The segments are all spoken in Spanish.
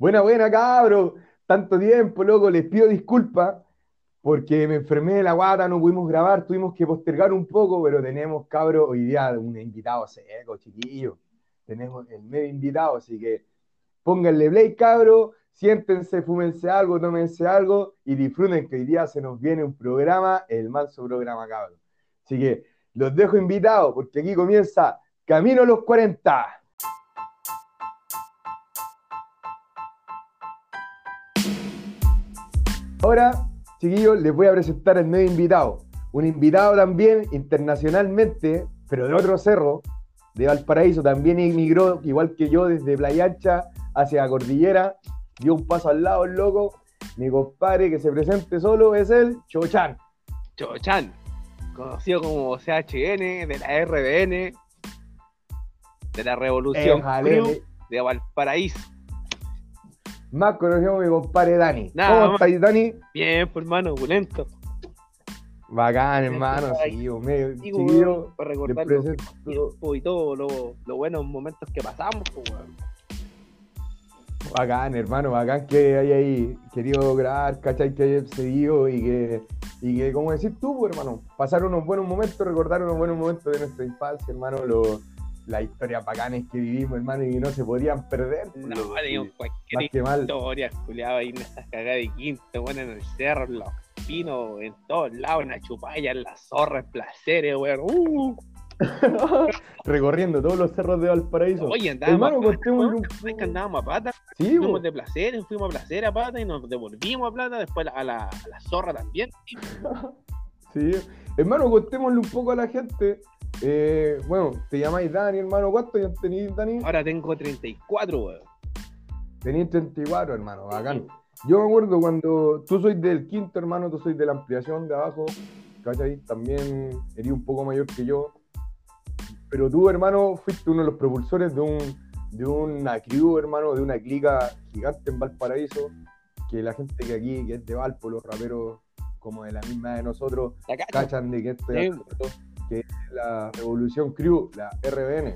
Buena, buena, cabro. Tanto tiempo, loco. Les pido disculpas porque me enfermé de la guata, no pudimos grabar, tuvimos que postergar un poco, pero tenemos, cabro, hoy día un invitado seco, chiquillo. Tenemos el medio invitado, así que pónganle play, cabro. Siéntense, fúmense algo, tómense algo y disfruten que hoy día se nos viene un programa, el manso programa, cabro. Así que los dejo invitados porque aquí comienza Camino a los 40. Ahora, chiquillos, les voy a presentar el medio invitado. Un invitado también internacionalmente, pero de otro cerro, de Valparaíso. También emigró, igual que yo, desde Playa Ancha hacia la cordillera. Dio un paso al lado el loco. Mi compadre que se presente solo es el Chochan. Chochan, conocido como CHN, de la RBN, de la Revolución Éjale. de Valparaíso. Más conocido como mi compadre Dani. Nada ¿Cómo estáis, Dani? Bien, pues hermano, opulento. Bacán, hermano. ahí. Sí, medio chiquillo. para recordar los tiempos y todo lo, los buenos momentos que pasamos, pues, weón. Bacán, hermano, bacán que hay ahí querido grabar, ¿cachai? Que hayas seguido y que, y que, como decís tú, pues, hermano, pasar unos buenos momentos, recordar unos buenos momentos de nuestra infancia, hermano, lo- las historias bacanes que vivimos, hermano, y que no se podían perder. pues, No, teníamos cualquier Más que mal. historia, culiado ahí en esas cagadas de quinto, bueno, en el cerro, en los pinos, en todos lados, en la chupalla, en las zorras, en placeres, weón. Uh, Recorriendo todos los cerros de Valparaíso. oye, andábamos hermano, a pata, contémosle weón. un ¿Sabes que andábamos a pata? Sí, Fuimos pues. de placeres, fuimos a placer a pata y nos devolvimos a plata, después a la, a la zorra también. Sí, hermano, contémosle un poco a la gente. Eh, bueno, te llamáis Dani, hermano. ¿Cuántos ya tenéis, Dani? Ahora tengo 34, weón. Tenéis 34, hermano, bacán. Yo me acuerdo cuando tú sois del quinto, hermano, tú sois de la ampliación de abajo, ¿cachai? También eres un poco mayor que yo. Pero tú, hermano, fuiste uno de los propulsores de un de una crew, hermano, de una clica gigante en Valparaíso, que la gente que aquí, que es de Valpo, los raperos como de la misma de nosotros, cachan de que esto que es la Revolución Crew, la RBN.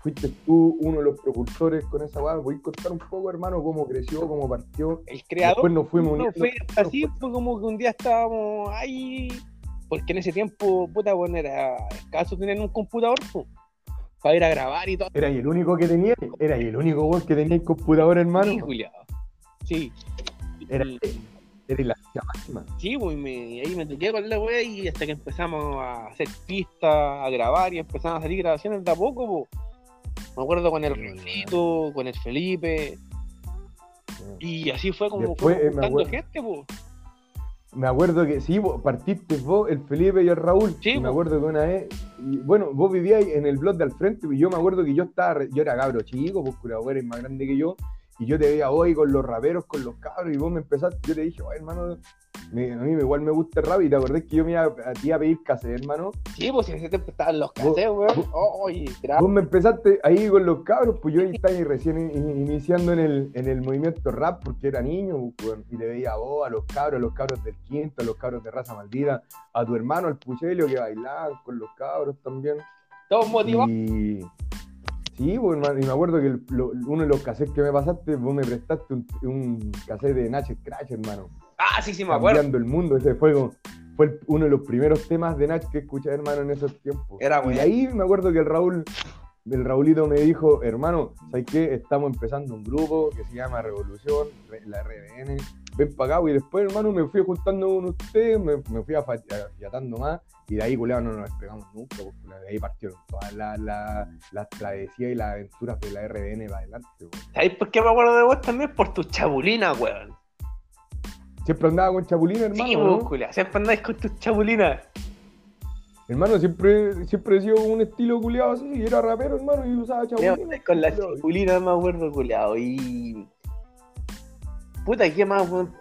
Fuiste tú uno de los propulsores con esa weá. ¿Voy a contar un poco, hermano, cómo creció, cómo partió? El creador Después nos fuimos no fue así, fue como que un día estábamos ahí, porque en ese tiempo, puta, bueno, era escaso tener un computador, para ir a grabar y todo. Era el único que tenía, era el único weón que tenía el computador, Sí, hermano. culiao. Sí. Era, Y- era la máxima. Sí, pues, y me- y ahí me toqué con la wea y hasta que empezamos a hacer pistas, a grabar y empezaron a salir grabaciones de a poco, po. Me acuerdo con el Rolito, con el Felipe, y así fue como Después, fue eh, juntando acuerdo- gente, po. Me acuerdo que sí, vos partiste vos, el Felipe y el Raúl. Sí, y me po. acuerdo que una vez, y, bueno, vos vivíais en el blog de al frente, y yo me acuerdo que yo estaba, yo era cabro chico, pues curado, eres más grande que yo, y yo te veía hoy con los raperos, con los cabros, y vos me empezaste, yo te dije, "Oye, hermano, me- a mí igual me gusta el rap, y te acordás que yo me iba a ti a pedir cassette, hermano. Sí, pues en ese tiempo estaban los cassettes, weón. vos- Oh, Vos me empezaste ahí con los cabros, pues yo estaba ahí recién in- in- iniciando en el, en el movimiento rap porque era niño, pues, weón, y te veía a vos, a los cabros, a los cabros del quinto, a los cabros de raza maldita, a tu hermano, al Puchelio que bailaban con los cabros también. todos motivados. Y sí, pues, y me acuerdo que el- lo- uno de los cassettes que me pasaste, vos me prestaste un, un cassette de Nach Scratch, hermano. Ah, sí, sí, me acuerdo. Cambiando el mundo, ese fue, como- fue el- uno de los primeros temas de Nach que escuché, hermano, en esos tiempos. Era y bueno. de ahí me acuerdo que el Raúl, el Raulito me dijo, hermano, ¿sabes qué? Estamos empezando un grupo que se llama Revolución, Re- la RBN, ven para acá, y después, hermano, me fui juntando con ustedes, me, me fui afiatando más, y de ahí, culiao, no nos despegamos nunca, culiao, de ahí partieron todas las las travesías y las aventuras de la RBN para adelante, pues. ¿Sabes por qué me acuerdo de vos también? Por tus chabulinas, weón. Siempre andaba con Chapulín, hermano, Sí, ¿no? culia. Siempre andáis con tus chabulinas. Hermano, siempre, siempre he sido un estilo culiado así, y era rapero, hermano, y usaba andáis con las chabulinas, me acuerdo, culiao. Y. Puta, ¿qué más, weón?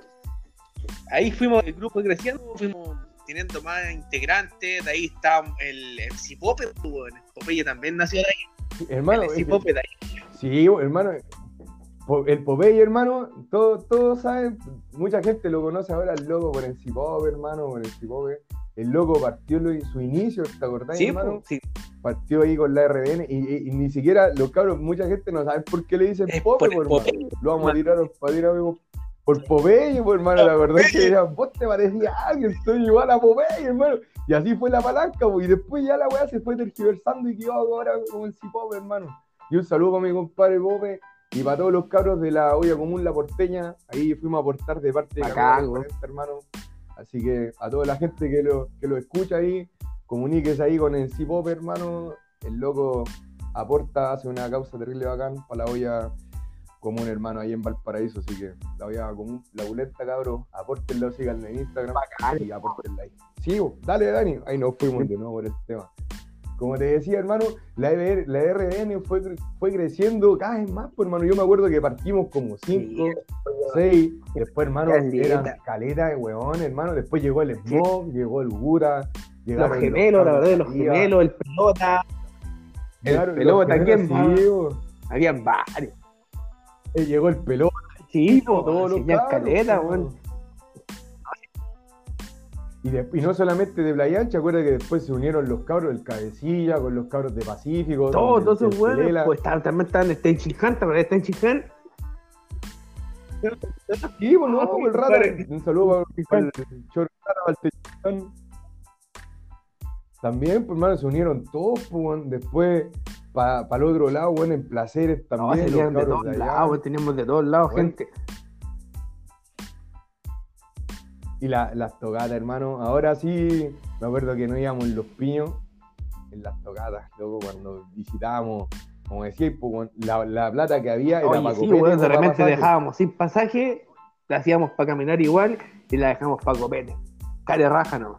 Ahí fuimos, el grupo creciendo, fuimos teniendo más integrantes. De ahí está el MC Pope, weón. El Popeye también nació de ahí. Hermano, el MC Pope de ahí. Sí, hermano. El Popeye, hermano, todos todos saben, mucha gente lo conoce ahora el logo por el Cipope, hermano, por el Cipope. El loco partió lo- su inicio, ¿te acordás, Sí, hermano? po, sí. Partió ahí con la RBN y, y- y ni siquiera los cabros, mucha gente no sabe por qué le dicen Pope, por po, hermano. Lo vamos a tirar para tirar amigo, por Popeye, por hermano, la verdad es que decían, vos te parecías a alguien, soy igual a Popeye, hermano. Y así fue la palanca, po, y después ya la weá se fue tergiversando y quedó ahora como el Cipope, hermano. Y un saludo para mi compadre Pope y para todos los cabros de la olla común La Porteña. Ahí fuimos a aportar de parte de weón. Referente, hermano. Así que a toda la gente que lo, que lo escucha ahí, comuníquese ahí con el Cipope, hermano. El loco aporta, hace una causa terrible bacán para la olla común, hermano, ahí en Valparaíso. Así que la olla común, la buleta, cabros, apórtenlo, síganlo en Instagram y apórtenla ahí. Sí, dale, Dani. Ahí nos fuimos de nuevo por el tema. Como te decía, hermano, la, EBR la RBN fue, fue creciendo cada vez más, pues, hermano. Yo me acuerdo que partimos como 5, 6, después, hermano, eran caleta de weón, hermano. Después llegó el Smog, llegó el Gura, Los llegaron gemelos, la verdad, de los gemelos, el pelota, el pelota, los ¿quién más? habían varios. Eh, llegó el pelota, Sí, po, todos los caleta, weón. Y, de- y no solamente de Playa Ancha, acuerda que después se unieron los cabros del Cabecilla con los cabros de Pacífico. Todos, todos esos Pelela. pues estaban, también estaban en Tenchin Han, ¿te acuerdas de Tenchin Han? Sí, pues no, pues, el rata. Un saludo para el chorro para. También, pues hermano, se unieron todos, pues, después para el otro lado, bueno, en placeres No, también. los salían de todos lados, teníamos de todos lados Bueno. gente. Y la- las tocatas, hermano. Ahora sí, me acuerdo que no íbamos en los piños, en las tocatas, luego cuando visitábamos, como decía, pues, la, la plata que había era Oye, para sí, copete, weón, no de para repente pasaje. dejábamos sin pasaje, la hacíamos para caminar igual y la dejamos para copete. Care raja no.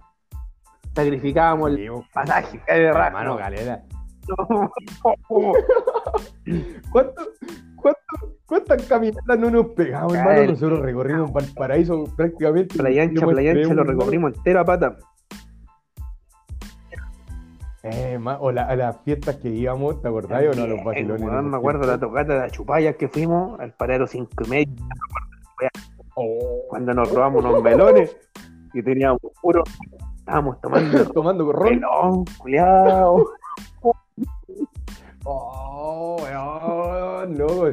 Sacrificábamos el Sí, pasaje, care raja. hermano, no. galera. ¿Cuánto, cuánto, ¿Cuántas caminatas no nos pegamos, hermano? Nosotros recorrimos Valparaíso prácticamente. Playa ancha, playa ancha, lo recorrimos entero a pata. Eh, ma- o la- a las fiestas que íbamos, ¿te acordás? o no? A los vacilones. en me acuerdo la tocata de la chupalla que fuimos al paradero 5 y medio Oh, cuando nos robamos unos melones y teníamos puro. Estábamos tomando tomando ron. melón, culiao. Oh, weón, loco.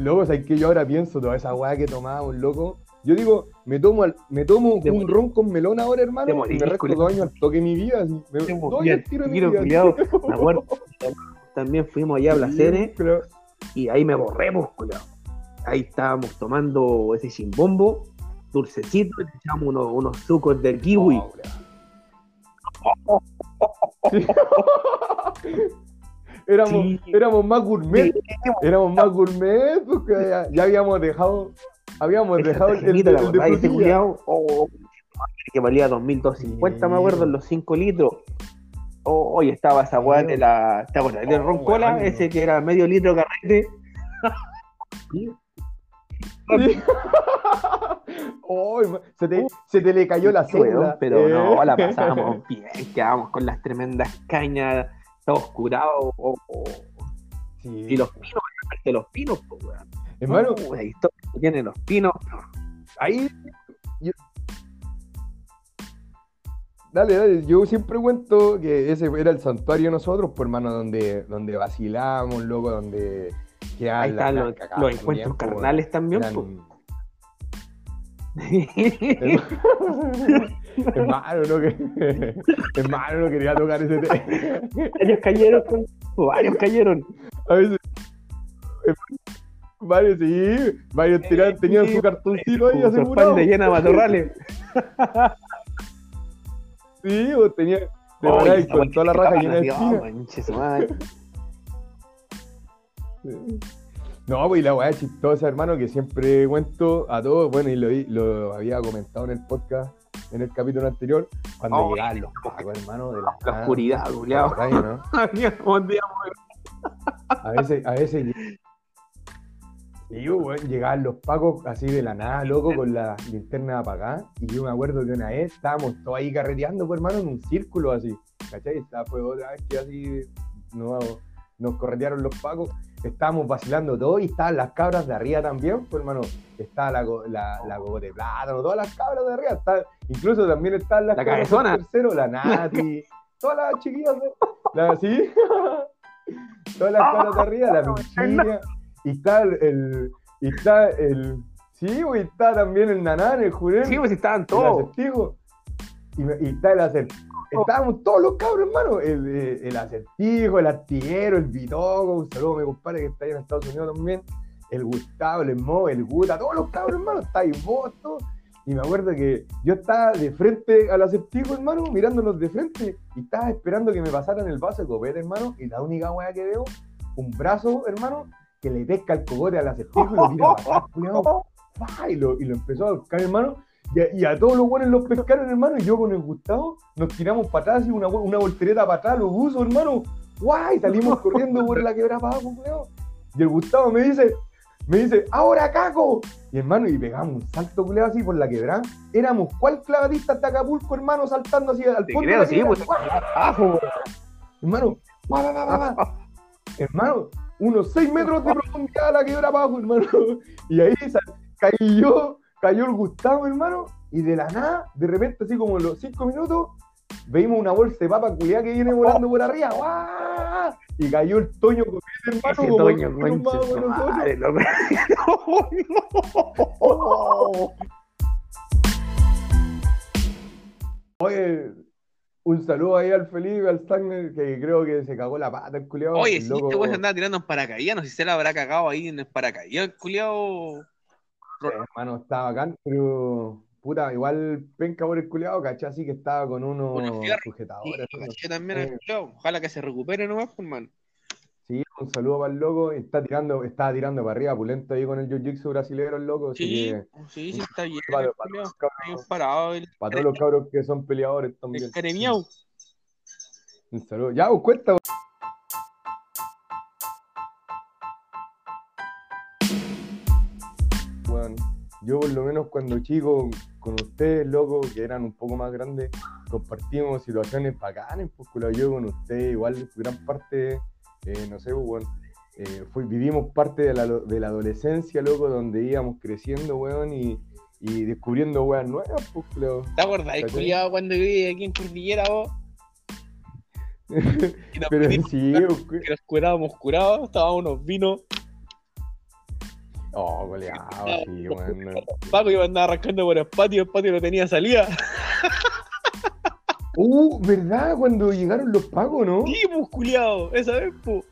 Loco, ¿sabes que yo ahora pienso toda esa weá que tomábamos, loco? Yo digo, me tomo, al- me tomo un ron con melón ahora, hermano, y me resto dos años al toque mi vida. Así. Me, años al tiro de mi vida. Me acuerdo. También fuimos allá a Placeres Sí, pero- y ahí me borremos, culiao. Ahí estábamos tomando ese chimbombo, dulcecito, y echamos unos, unos sucos del kiwi. Oh. éramos, Sí. éramos más gourmet, Sí, éramos más gourmet, porque ya, ya habíamos dejado, habíamos esa dejado el, el, tajinita, ¿te el de acordás de ese frutilla. culiao? Oh, que valía 2.250, me acuerdo, en los 5 litros. Oh, hoy estaba esa weá de la. ¿Te acuerdas? del Oh, ron cola, weón. ese que era medio litro carrete. Se, te, se te le cayó la cédula. pero eh. no, la pasábamos bien, quedábamos con las tremendas cañas, oh, oh. Sí. Y los pinos, aparte los pinos, pues, weón. Hermano, Uh, la historia que tienen los pinos. ahí. yo- Dale, dale, yo siempre cuento que ese era el santuario de nosotros, pues hermano, donde, donde vacilamos, loco, donde quedaban Ahí están los, encuentros pues, carnales también, eran- pues. hermano, no, que... hermano, no quería tocar ese tema. varios cayeron, con- varios cayeron. A veces. Varios sí, varios tiraban- tenían su cartoncito ahí asegurado. espalda llena de matorrales. Sí, o tenía. De verdad, con toda la raja llena de. No, pues y la weá chistosa, hermano, que siempre cuento a todos, bueno, y lo había comentado en el podcast, en el capítulo anterior, cuando Oh, llegaban los pacos, hermano, de la, La oscuridad, ¿Te culiao. acordás, no? Días A veces, a veces. Y yo, llegaban los pacos así de la nada, loco, con la linterna apagada. Y yo me acuerdo que una vez estábamos todos ahí carreteando, pues, hermano, en un círculo así. ¿Cachai? Esta fue otra vez que así nos, nos corretearon los pacos. Estábamos vacilando todo y estaban las cabras de arriba también, pues hermano, estaba la, la, la Gogo de plátano, todas las cabras de arriba, está- incluso también estaban las La cabezona. tercero, la Nati, todas las chiquillas, de- la, ¿sí? todas las cabras de arriba, la pinchilla, y está el, el- y está el, sí, pues, y está también el nanán, el jurel, Sí, pues estaban todos. Y, y está el acertijo. Estábamos todos los cabros, hermano. El, eh, el acertijo, el artiguero, el bitoco. Un saludo a mi compadre que está ahí en Estados Unidos también. El Gustavo, el Mo, el Guta, todos los cabros, hermano. Está ahí vos, todo. Y me acuerdo que yo estaba de frente al acertijo, hermano, mirándolos de frente. Y estaba esperando que me pasaran el vaso de copete, hermano. Y la única weá que veo, un brazo, hermano, que le pesca el cogote al acertijo y lo tira para atrás, y, lo, y lo empezó a buscar, hermano. Y a, y a todos los buenos los pescaron, hermano. Y yo con el Gustavo nos tiramos para atrás, y una, una voltereta para atrás, los buzos, hermano. ¡Guay! Salimos corriendo por la quebrada para abajo, culiao. Y el Gustavo me dice, me dice, ¡ahora caco! Y hermano, y pegamos un salto culeado así por la quebrada. Éramos cuál clavadista hasta Acapulco, hermano, saltando así al Te fondo. creo, de la sí, pues. Abajo. Hermano, va, va, va, va, hermano, unos 6 metros de profundidad la quebrada abajo, hermano. Y ahí sa- caí yo, cayó el Gustavo, hermano, y de la nada, de repente, así como en los 5 minutos, veíamos una bolsa de papa culiada que viene volando por arriba. ¡guau! Y cayó el Toño con ese hermano. Ese Toño, concha madre, loco. Oye, un saludo ahí al Felipe, al Stagner, que creo que se cagó la pata el culiado. Oye, el si loco- este weón se andaba tirando en paracaídas, no sé si se la habrá cagado ahí en el paracaídas, el culiao. Hermano, está bacán, pero puta, igual penca por el culiado, ¿cachai? Así que estaba con unos Unos fierros. Oh, sujetadores. Sí, ¿no? caché también Eh. el. Ojalá que se recupere nomás, pues, hermano. Sí, un saludo para el loco. Está tirando, estaba tirando para arriba, pulento ahí con el jiu-jitsu brasilero, el loco. Así Sí, que sí, sí, está bien. para, los Está cabros, parado el, para todos los cabros que son peleadores también. el caremiao. Un saludo. Ya, os cuenta. Bueno, yo por lo menos cuando chico con ustedes, loco, que eran un poco más grandes, compartimos situaciones bacanas, pues culo, yo con ustedes, igual gran parte, eh, no sé, pues, bueno, eh, vivimos parte de la, de la adolescencia, loco, donde íbamos creciendo, weón, y, y descubriendo weas nuevas, pues, culo. ¿Te acordás, culiao, cuando viví aquí en Cordillera, vos? Pero sí, pues, que nos curábamos curados, tomábamos unos vinos. Oh, goleado, sí, weón. no. Paco iba a andar arrancando por el patio, el patio no tenía salida. Uh, ¿verdad? Cuando llegaron los pagos, ¿no? Sí, pues, culiao, esa vez, pues.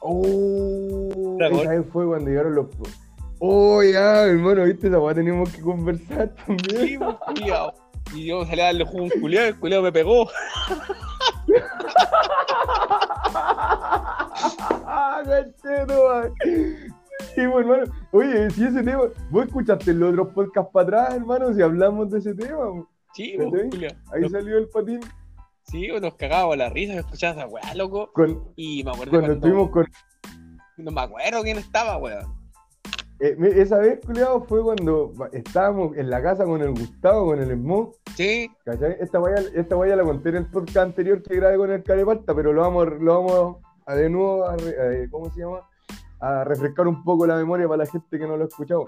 Oh, esa vez fue cuando llegaron los. Oh, ya, hermano, viste, esa weá teníamos que conversar también. Sí, pues, culiao. Y yo salí a darle jugo un culiao, el culiao me pegó. Sí, pues, hermano. Oye, si ese tema. ¿Vos escuchaste los otros podcasts para atrás, hermano? Si hablamos de ese tema. po? Sí, ¿Cachai? culiao. Ahí salió el patín. Sí, nos cagábamos la risa, escuchabas esa weá, loco. Con, Y me acuerdo cuando cuando, estuvimos con. No me acuerdo quién estaba, weón. eh, esa vez, culiado, fue cuando estábamos en la casa con el Gustavo, con el Smoke. Sí, ¿Cachai? Esta vaya, esta vaya la conté en el podcast anterior que grabé con el Carepalta, pero lo vamos, lo vamos a de nuevo a, a- ¿cómo se llama? A refrescar un poco la memoria para la gente que no lo ha escuchado.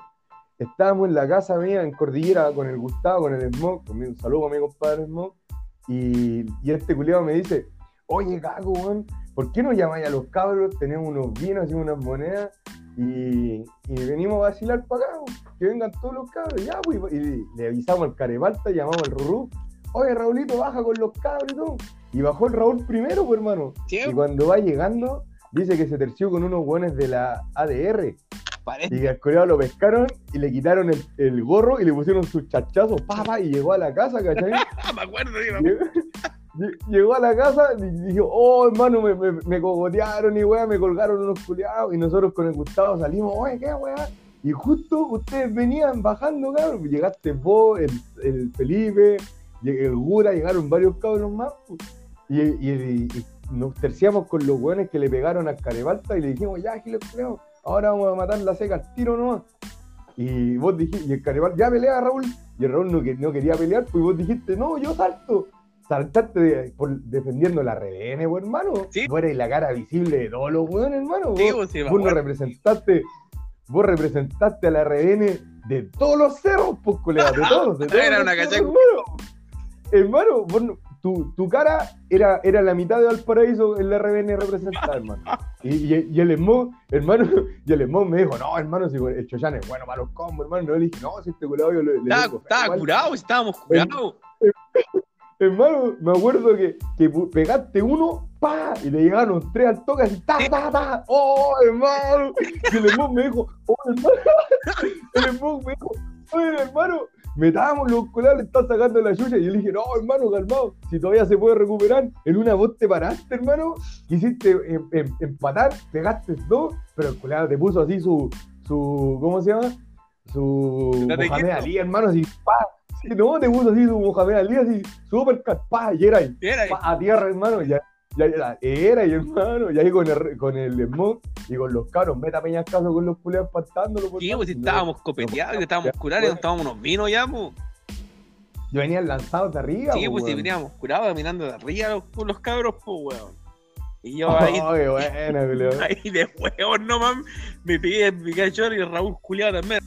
Estábamos en la casa mía en Cordillera con el Gustavo, con el Smoke, con mi- un saludo a mi compadre Smoke, y, y este culiado me dice, oye, weón, ¿por qué no llamáis a los cabros? Tenemos unos vinos y unas monedas y, y venimos a vacilar para acá, que vengan todos los cabros, ya, pues, y le avisamos al Carepalta, llamamos al Rurú, oye, Raulito, baja con los cabros y todo. Y bajó el Raúl primero, pues, hermano. sí, Y cuando va llegando, dice que se terció con unos buenos de la ADR. parece. Y que al coreano lo pescaron y le quitaron el, el gorro y le pusieron sus chachazos, papá, y llegó a la casa, ¿cachai? Me acuerdo. Llegó- a la casa y dijo, oh hermano, me, me, me cogotearon y weá, me colgaron unos culiados. Y nosotros con el Gustavo salimos, oye, qué weá. Y justo ustedes venían bajando, cabrón. Llegaste vos, el, el Felipe, el Gura, llegaron varios cabros más. Y, y- y nos terciamos con los weones que le pegaron al Carebalta y le dijimos, ya, Giles ahora vamos a matar la seca al tiro nomás. Y vos dijiste, y el Carebalta, ya pelea Raúl. Y el Raúl no, que- no quería pelear, pues vos dijiste, no, yo salto. saltaste de- por- defendiendo la RBN, pues, hermano. Sí. Vos eres la cara visible de todos los weones, hermano. Sí, Vos, sí, vos no representaste, vos representaste a la RBN de todos los cerros, pues, colega, de todos. De todos Era una cachaca. hermano. Hermano, vos no- tu, tu cara era, era la mitad de Valparaíso en la RBN representada, hermano. Y, y, y el Smog, hermano, y el Smog me dijo, no, hermano, si el Choyan es bueno para los combos, hermano. No, le dije, no, si este culado yo le, Estaba, tengo fe, estaba igual". curado, estábamos curados. Hermano, me acuerdo que, pegaste uno, pa, y le llegaron tres al toque, así, ta, ta, ta, oh, hermano. Y el Smog me dijo, oh, hermano, el Smog me dijo, oye, hermano, metámoslo, los colados le está sacando la chucha. Y yo le dije, no, hermano, calmado, si todavía se puede recuperar. En una voz te paraste, hermano, quisiste em- em- empatar, pegaste dos, pero el colado te puso así su, su, ¿cómo se llama? Su Mohamed. Ali, hermano, así, pa. Sí, no, te puso así su Mohamed Ali, así, super pa, y era ahí, pa, a tierra, hermano, ya. Ya era, era y hermano, y ahí con el, con el smog y con los cabros, meta peñas caso con los culeados espantándolo. por Sí, pues si no. estábamos copeteados, que estábamos curados, estábamos unos vinos ya, pues. Yo venía lanzados de arriba. Sí, po, pues si veníamos curados mirando de arriba los, los cabros, pues, weón. Y yo ahí, Oh, qué culiao. ahí de huevos nomás me pegué mi cachorro y Raúl culiado también.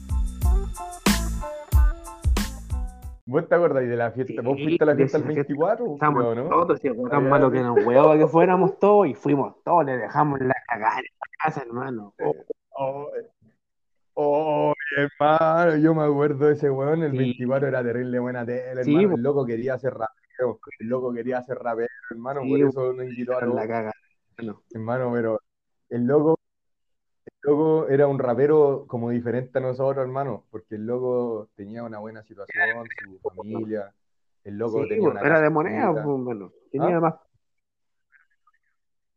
¿Vos te acordás de la fiesta? ¿Vos Sí, fuiste a la fiesta esa el fiesta 24? Estábamos creo, ¿no? todos, el tan Había- malo que nos hueaba que fuéramos todos, y fuimos todos, le dejamos la cagada en la casa, hermano. Oh, Oh, oh, hermano, yo me acuerdo de ese weón, el Sí. 24 era terrible buena tele, Sí, hermano. El loco quería hacer rapero, el loco quería hacer rapero, hermano, Sí, por po. eso nos invitó a la cagada. hermano. hermano, pero el loco, loco era un rapero como diferente a nosotros, hermano, porque el loco tenía una buena situación, su familia, el loco Sí, tenía pues, una era de moneda, pues, hermano. Tenía ¿Ah? más.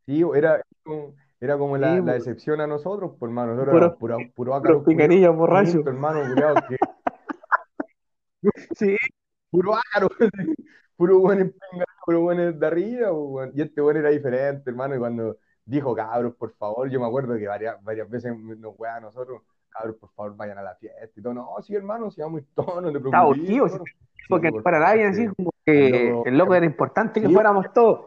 Sí, era, era como la, Sí, la pues. excepción a nosotros, por hermano, nosotros Puro- puro, puro ácaros, picanillos borrachos. hermano, que Sí, puro ácaro, puro buen puro buen de arriba, weón. y este buen era diferente, hermano, y cuando dijo, cabros, por favor, yo me acuerdo que varias, varias veces nos weá a nosotros, cabros, por favor, vayan a la fiesta, y todo, no, sí, hermano, si vamos todos, no te preocupes, tío, hermano". porque Sí, por para nadie así sí. como que El loco- el loco era importante que Sí. fuéramos todos.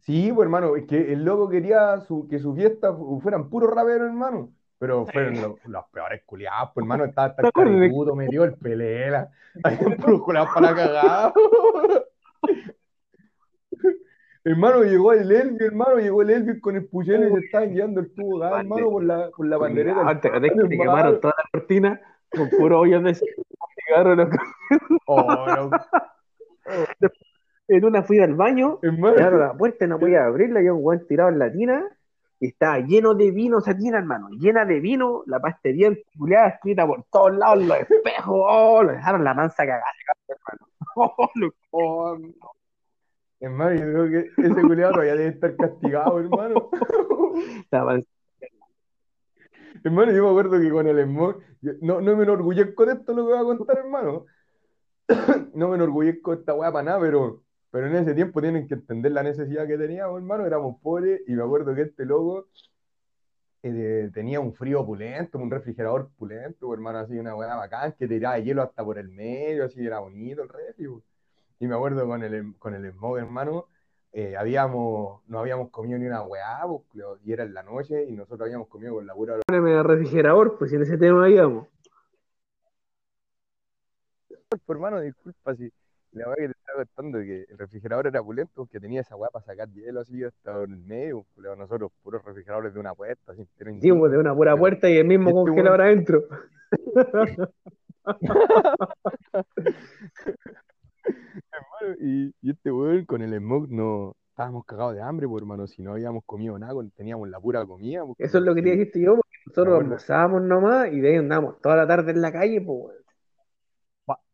Sí, pues hermano, es que el loco quería su- que sus fiestas fu- fueran puros raperos, hermano. Pero fueron los, los peores culiados, pues hermano, estaba hasta el ¿Te acuerdas de- caributo, me dio el pelela. Habían puros culiados para cagar. hermano, llegó el Elvi, hermano, llegó el Elvi con el puchero y se estaba guiando el tubo gas, Bande- hermano, por la, por la bandereta. Antes de que te quemaron toda la cortina con puro hoyo de cigarro. Oh, no, En una fui al baño. Claro, la puerta no podía abrirla, había un weón tirado en la tina y estaba lleno de vino esa tina, hermano, llena de vino, la pastería culiada escrita por todos lados, los espejos, oh, lo dejaron la mansa cagada, hermano. Oh, lo- Oh, hermano, yo creo que ese culiado todavía debe estar castigado, hermano. Hermano, yo me acuerdo que con el smog, yo- no, no me enorgullezco de esto lo que voy a contar, hermano. No me enorgullezco de esta weá para nada, pero, pero en ese tiempo tienen que entender la necesidad que teníamos, hermano. Éramos pobres y me acuerdo que este loco eh, tenía un frío opulento, un refrigerador opulento, hermano, así una weá bacán que tiraba hielo hasta por el medio, así era bonito el refri. Y me acuerdo con el, con el smog, hermano, eh, habíamos, no habíamos comido ni una weá, po, y era en la noche y nosotros habíamos comido con la pura Poneme el refrigerador, pues en ese tema íbamos. Pues, hermano, disculpa si la weá que te estaba contando que el refrigerador era pulento porque tenía esa weá para sacar hielo así hasta en el medio, culiao, nosotros puros refrigeradores de una puerta, así, pero Sí, pues de una pura puerta y el mismo Este congelador adentro. y, y este weón con el smog no estábamos cagados de hambre, pues hermano, si no habíamos comido nada, teníamos la pura comida. pues, Eso es lo que sí. decirte yo, porque nosotros almorzábamos nomás y de ahí andábamos toda la tarde en la calle, pues,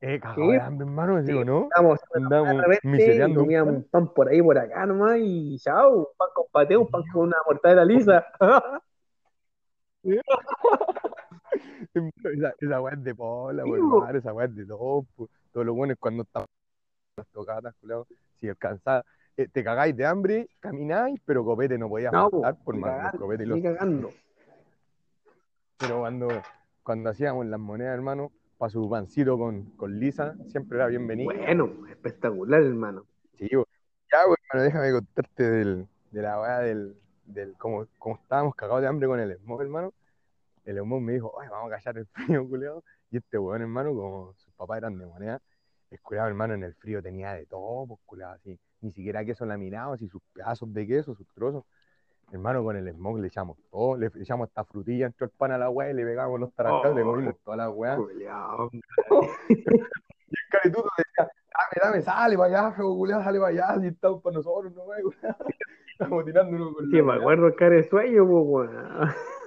Eh, cagado Sí. de hambre, hermano, digo, Sí. ¿no? Estábamos de Andamos repente comíamos un pan por ahí, por acá nomás, y chao, un pan con pateo, un pan con una mortadela lisa. Esa, esa weá es de pola, Sí, po. hermano, esa weá es de todo. Todos los buenos cuando estaban las tocatas, si alcanzabas, eh, te cagáis de hambre, camináis, pero copete no podías No, faltar, por más copetes y los cagando. Pero cuando, cuando hacíamos las monedas, hermano, para su pancito con, con Lisa, siempre era bienvenido. Bueno, espectacular, hermano. Sí. Ya, güey, hermano, déjame contarte del, de la weá del, del cómo, cómo estábamos cagados de hambre con el smog, hermano. El smog me dijo, ay, vamos a callar el frío, culiado. Y este weón, hermano, como sus papás eran de moneda, el culiado, hermano, en el frío tenía de todo, pues, culiado, así. Ni siquiera queso laminado, así sus pedazos de queso, sus trozos. Hermano, con el smog le echamos todo, le echamos esta frutilla, entró el pan a la weá y le pegamos los tarascas, le comimos toda la weá. Culeado. Y el caretuto decía, dame, dame, sale para allá, feo sale para allá, si estamos para nosotros, no wey, Estamos tirando uno con Sí, me weá. acuerdo el cara de sueño, pues.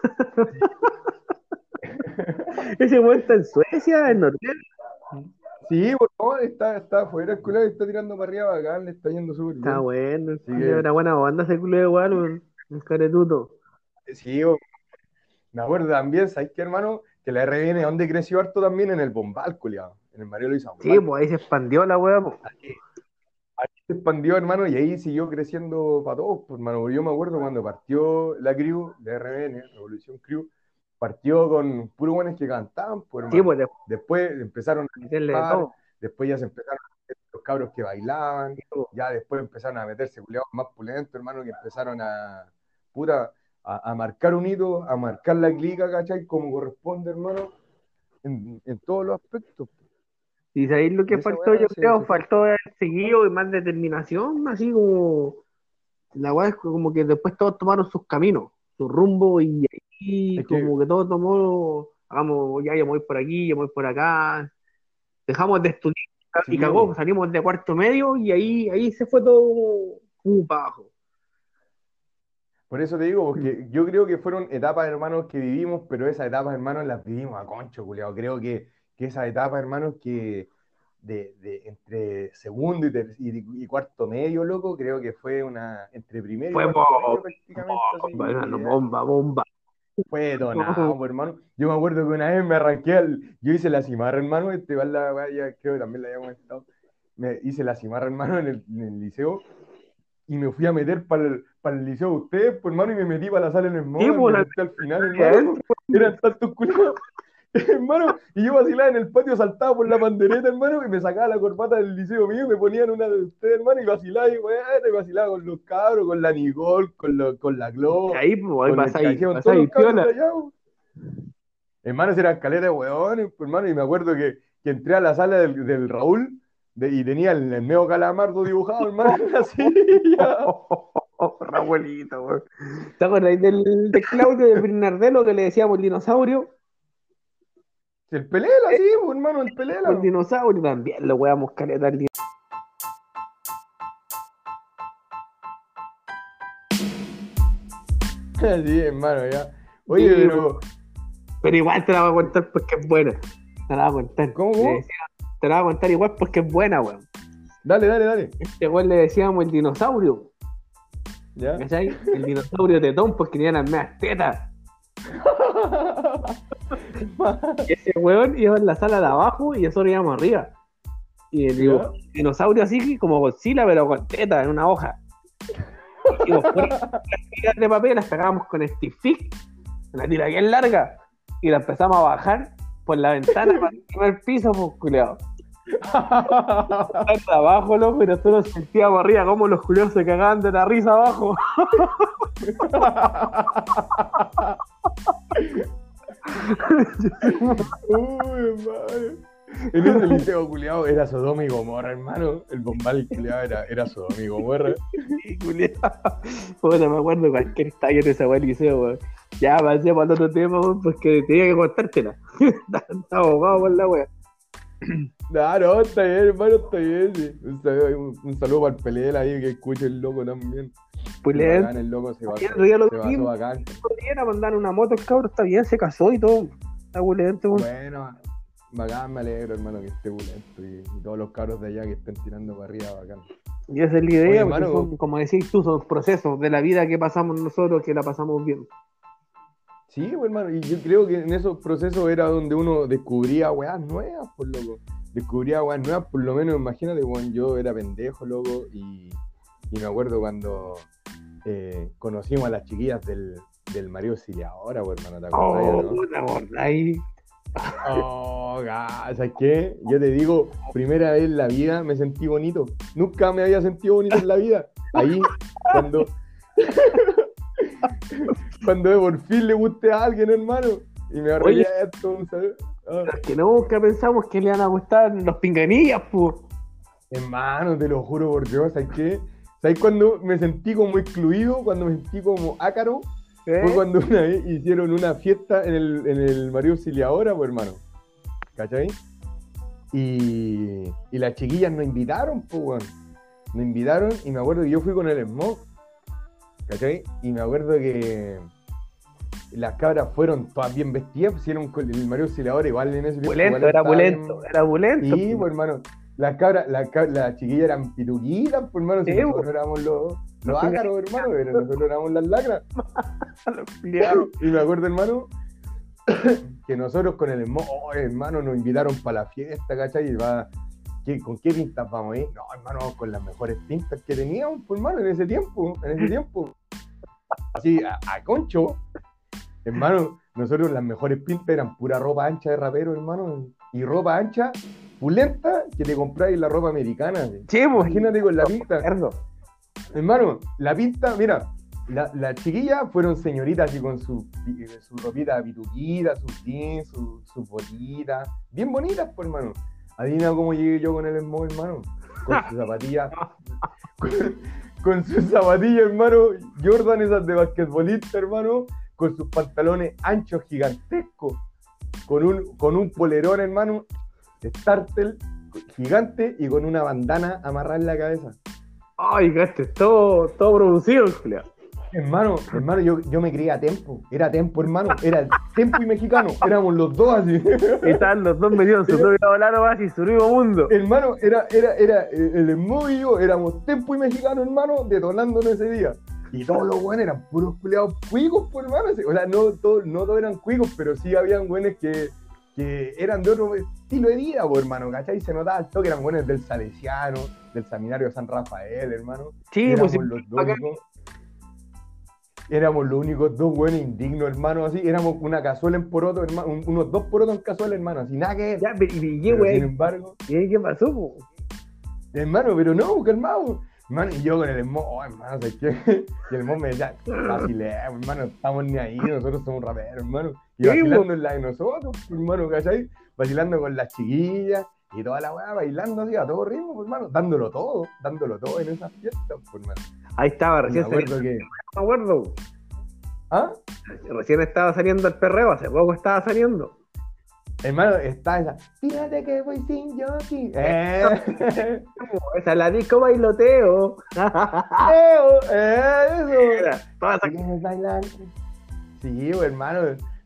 Ese weón está en Suecia, en Noruega. Sí, por favor, está, está afuera el culiado y está tirando para arriba bacán, le está yendo súper bien. Está bueno, Sí, que- era buena banda ese culo igual, weón. El caretuto. Sí, bo- me acuerdo también, ¿sabes qué, hermano? Que la R viene donde creció harto también en el Bombal, culiado, en el Mario Luis Sí, pues ahí se expandió la weá, pues. Ahí se expandió, hermano, y ahí siguió creciendo para todos, pues, hermano. Yo me acuerdo cuando partió la crew de RBN, Revolución Crew, partió con puros buenos que cantaban, pues, Sí, pues después Después empezaron a después ya se empezaron a meter los cabros que bailaban, pues. ya después empezaron a meterse culiados más pulentos, hermano, que empezaron a, puta, a, a marcar un hito, a marcar la clica, ¿cachai? Como corresponde, hermano, en, en todos los aspectos. Y sabéis lo que faltó, yo creo, faltó seguido y más determinación, así como la weá es como que después todos tomaron sus caminos, su rumbo y ahí Es que- como que todo tomó, hagamos, ya yo voy por aquí, yo voy por acá, dejamos de estudiar y Sí, cagó, salimos de cuarto medio y ahí, ahí se fue todo como para abajo. Por eso te digo, porque yo creo que fueron etapas, hermanos, que vivimos, pero esas etapas, hermanos, las vivimos a concho, culiao. Creo que, que esas etapas, hermanos, que de, de entre segundo y, ter- y- y cuarto medio, loco, creo que fue una, entre primero y Fue cuarto bo- medio prácticamente, así, bomba, bomba. Fue tonado, po, hermano. Yo me acuerdo que una vez me arranqué al, yo hice la cimarra, hermano, este igual la ya creo que también la había comentado. Me hice la cimarra, hermano, en el, en el liceo y me fui a meter para el, para el liceo de ustedes, pues, hermano, y me metí para la sala en el Sí, móvil, pues, me al final, hermano. Eran tantos culiados. Hermano, y yo vacilaba en el patio, saltaba por la pandereta, hermano, y me sacaba la corbata del liceo mío, y me ponían una de ustedes, hermano, y vacilaba, y bueno, y vacilaba con los cabros, con la Nicole, con, lo- con la Glo, Ahí, pues, ahí de allá, po. Hermano, esa era caleta de hueones, pues, hermano, y me acuerdo que, que entré a la sala del, del Raúl de- y tenía el, el medio calamardo dibujado, hermano. Oh, Raúlito, weón. ¿Te acuerdas del, de Claudio de Bernardelo que le decíamos el dinosaurio? El pelela, sí, pues, hermano, el pelela. El dinosaurio también lo weamos caleta al Sí, hermano, ya. Oye, Sí, pero, Pero igual te la voy a contar porque es buena. Te la voy a contar. ¿Cómo, decía- te la voy a contar igual porque es buena, weón. dale, dale, dale. Este weón le decíamos el dinosaurio. ¿Ya? ¿Cachai? El dinosaurio tetón porque tenía las medias tetas. Ese weón iba en la sala de abajo y nosotros íbamos arriba. Y el digo, dinosaurio así como Godzilla, pero con tetas en una hoja. Y digo, las tiras de papel las pegábamos con stick fix, una tira bien larga, y la empezamos a bajar por la ventana para el primer piso, pues culiao. Abajo, loco, y nosotros sentíamos arriba como los culiados se cagaban de la risa abajo. Uy, madre. En ese liceo culiado era Sodoma y Gomorra, hermano. El bombal culiado era, era Sodoma y Gomorra. Puta, me acuerdo cualquier taller de esa weá liceo, weón. Ya, pasemos al otro tema, weón, porque tenía que contártela. Está abogado por la weá. No, no, está bien, hermano, está bien. sí. Un, saludo, un- saludo para el Pelela ahí que escuche el loco también. Pues Qué le bacán, el loco se mismo. bacán. bien a mandar una moto, el cabrón está bien, se casó y todo. Está bulento. Bueno, bacán, me alegro, hermano, que esté bulento y, y todos los cabros de allá que estén tirando para arriba, bacán. Y esa es la idea, Oye, hermano. son, como decís tú, son procesos de la vida que pasamos nosotros, que la pasamos bien. Sí, pues, hermano, y yo creo que en esos procesos era donde uno descubría weas nuevas, por loco. Descubría weas nuevas, por lo menos, imagínate, cuando yo era pendejo, loco, y, y me acuerdo cuando eh, conocimos a las chiquillas del, del Mario Auxiliadora, pues, hermano, ¿te acordás, Oh, no? ¿te acordáis? Oh, ¿sabes qué? Yo te digo, primera vez en la vida me sentí bonito. Nunca me había sentido bonito en la vida. Ahí, cuando. Cuando por fin le guste a alguien, hermano. Y me arrepiento, ¿sabes? Ah. Que nunca pensamos que le iban a gustar los pinganillas, pues. Hermano, te lo juro por Dios, ¿sabes qué? ¿Sabes cuando me sentí como excluido? Cuando me sentí como ácaro. ¿Eh? Fue cuando una vez hicieron una fiesta en el, en el Mario Auxiliadora, pues hermano. ¿Cachai? Y, y las chiquillas nos invitaron, pues, weón. Nos invitaron y me acuerdo que yo fui con el Smog. ¿Cachai? Y me acuerdo que las cabras fueron todas bien vestidas, pusieron con el Mario Auxiliadora igual en ese tiempo, igual era bien- pulento, era pulento. Sí, pues hermano. Las cabras, las, chiquillas eran pituquitas, pues hermano. Si Sí, nosotros pues. éramos los, los ácaros, hermano, pero nosotros éramos las lacras. Y me acuerdo, hermano, que nosotros con el hermano, oh, hermano, nos invitaron para la fiesta, ¿cachai? Y va, ¿qué- ¿Con qué pintas vamos a ir? No, hermano, con las mejores pintas que teníamos, hermano, en ese tiempo, en ese tiempo. Así, a, a concho. Hermano, nosotros las mejores pintas eran pura ropa ancha de rapero, hermano. Y ropa ancha, pulenta, que te compráis la ropa americana. Sí, pues. Imagínate con la pinta. Cerdo. Hermano, la pinta, mira, la- las chiquillas fueron señoritas así con su, pi- su ropita pituquita, sus jeans, su- sus botitas, bien bonitas, pues, hermano. Adivina cómo llegué yo con el Smog, hermano. Con sus zapatillas, con, con sus zapatillas, hermano, Jordan esas de basquetbolista, hermano, con sus pantalones anchos gigantescos, con un, con un polerón, hermano, startel gigante y con una bandana amarrada en la cabeza. Ay, gaste, todo, todo producido, culiado. Hermano, hermano, yo, yo me creía Tempo. Era Tempo, hermano. Era Tempo y mexicano. Éramos los dos así. Estaban los dos metidos en su propia bola nomás y su mismo mundo. hermano, era, era, era el Esmo y yo, éramos Tempo y mexicano, hermano, detonándonos ese día. Y todos los buenos eran puros culiados cuicos, pues, hermano. O sea, no todos, no todos eran cuicos, pero sí habían buenos que, que eran de otro estilo de vida, pues, hermano, ¿cachai? Se notaba el toque, eran buenos del Salesiano, del Seminario San Rafael, hermano. Sí, éramos pues sí, los dos. Éramos los únicos dos buenos indignos, hermano, así, éramos una cazuela en poroto, hermano, un- unos dos porotos en cazuela, hermano, así, nada que. Ya, pero- y Pero, güey. sin embargo, ¿Y qué pasó, po? hermano, pero no, calmado. Hermano, y yo con el hermano, oh, hermano, ¿sabes qué? Y el hermano me decía, vacilemos, hermano, no estamos ni ahí, nosotros somos raperos, hermano. Y vacilando en la de nosotros, hermano, ¿cachai? Vacilando con las chiquillas y toda la weá, bailando así a todo ritmo, pues, hermano, dándolo todo, dándolo todo en esas fiestas, pues, hermano. Ahí estaba, Me recién saliendo, acuerdo que. me acuerdo. ¿Ah? Recién estaba saliendo el perreo, hace poco estaba saliendo. Hermano, está esa. Fíjate que voy sin jockey. Eh. Esa es la disco bailoteo. Eo, eh, eso. Era, toda esa- ¿Quieres bailar? Sí, pues, hermano.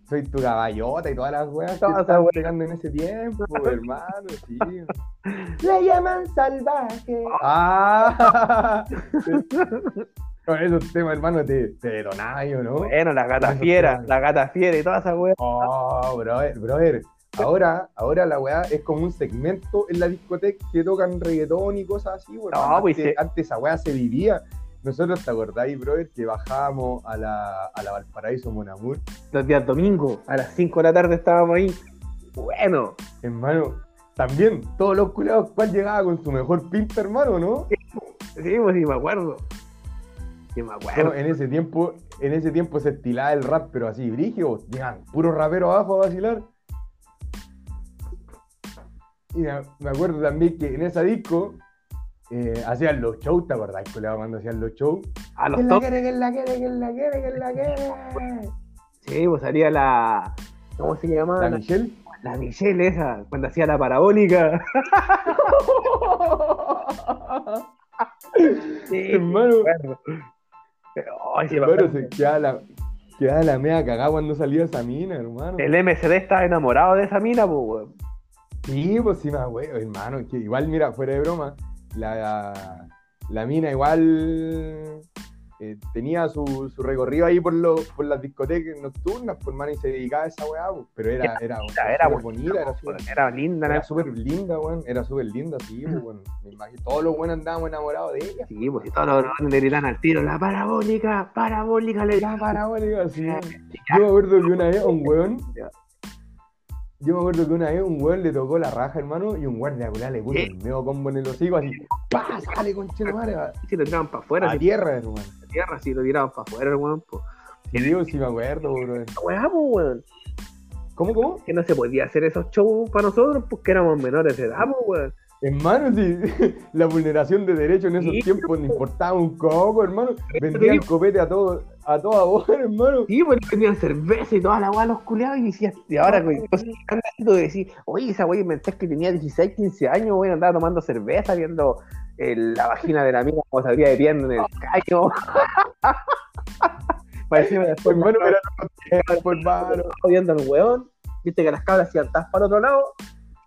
Soy tu caballota y todas las weas que Todas esas estaban weas. pegando en ese tiempo, hermano, sí. Le llaman salvaje. Ah. Con esos temas, hermano, te, te detonaba yo, ¿no? Bueno, la gata fiera, la gata fiera y toda esa wea. Oh, brother, brother. Ahora, ahora la weá es como un segmento en la discoteca que tocan reggaetón y cosas así, weón. No, antes, pues, antes esa weá se vivía. Nosotros, ¿te acordáis, brother, que bajábamos a la, a la Valparaíso Monamur? Los días domingos, a las 5 de la tarde estábamos ahí. Bueno, Hermano, también todos los culiados, ¿cuál llegaba con su mejor pinta, hermano, no? sí, pues sí, me acuerdo. Sí, me acuerdo. Bueno, en ese tiempo, en ese tiempo se estilaba el rap, pero así, brígido, llegan puros raperos abajo a vacilar. Y me acuerdo también que en esa disco eh, hacían los shows, ¿te acordás, cuando hacían los shows? A los ¿Quién la top. quién la quiere, quién la quiere, quién la quiere? Sí, pues salía la. ¿Cómo se llama? ¿La La, Michelle? la Michelle esa, cuando hacía la parabólica. Sí, Hermano. acuerdo. Ay, sí, Hermano, se quedaba la, quedaba la media cagada cuando salía esa mina, hermano. El MCD estaba enamorado de esa mina, pues, weón. Sí, pues sí, me acuerdo, hermano. Que igual, mira, fuera de broma, la, la mina igual eh, tenía su, su recorrido ahí por, los por las discotecas nocturnas, por hermano, y se dedicaba a esa weá, pues, pero era, era, Era, bonita, bonita, era súper Era linda, era súper linda, weón. Era súper linda, sí, pues, bueno. Me imagino, todos los buenos andábamos enamorados de ella. Sí, pues si todos los drones le gritan al tiro, la parabólica, parabólica, le La parabólica, sí. Yo me acuerdo que una vez un weón, Yo me acuerdo que una vez un weón le tocó la raja, hermano, y un guardia le puso ¿Qué? el medio combo en el hocico así. ¡Pah! ¡Sale, conchero madre! A, Y si lo tiraban para afuera, a si tierra, hermano. la tierra, si lo tiraban para afuera, po. Y digo, si me acuerdo, bro. Weón. ¿Cómo, cómo? Que no se podía hacer esos shows para nosotros porque éramos menores de edad, weón. Hermano, si la vulneración de derechos en esos Sí, tiempos no importaba un coco, hermano. Vendían copete a todo, a toda voz, hermano. Sí, pues vendían cerveza y toda la weá los culiados y decías, y ahora con cosas tú decís, oye, esa weá pensás que tenía 16, 15 años, weón, andaba tomando cerveza, viendo eh, la vagina de la amiga como se abría de pierna en el caño. Parecía después, Hermano, era hermano. viendo al weón, viste que las cabras hacían tas para otro lado,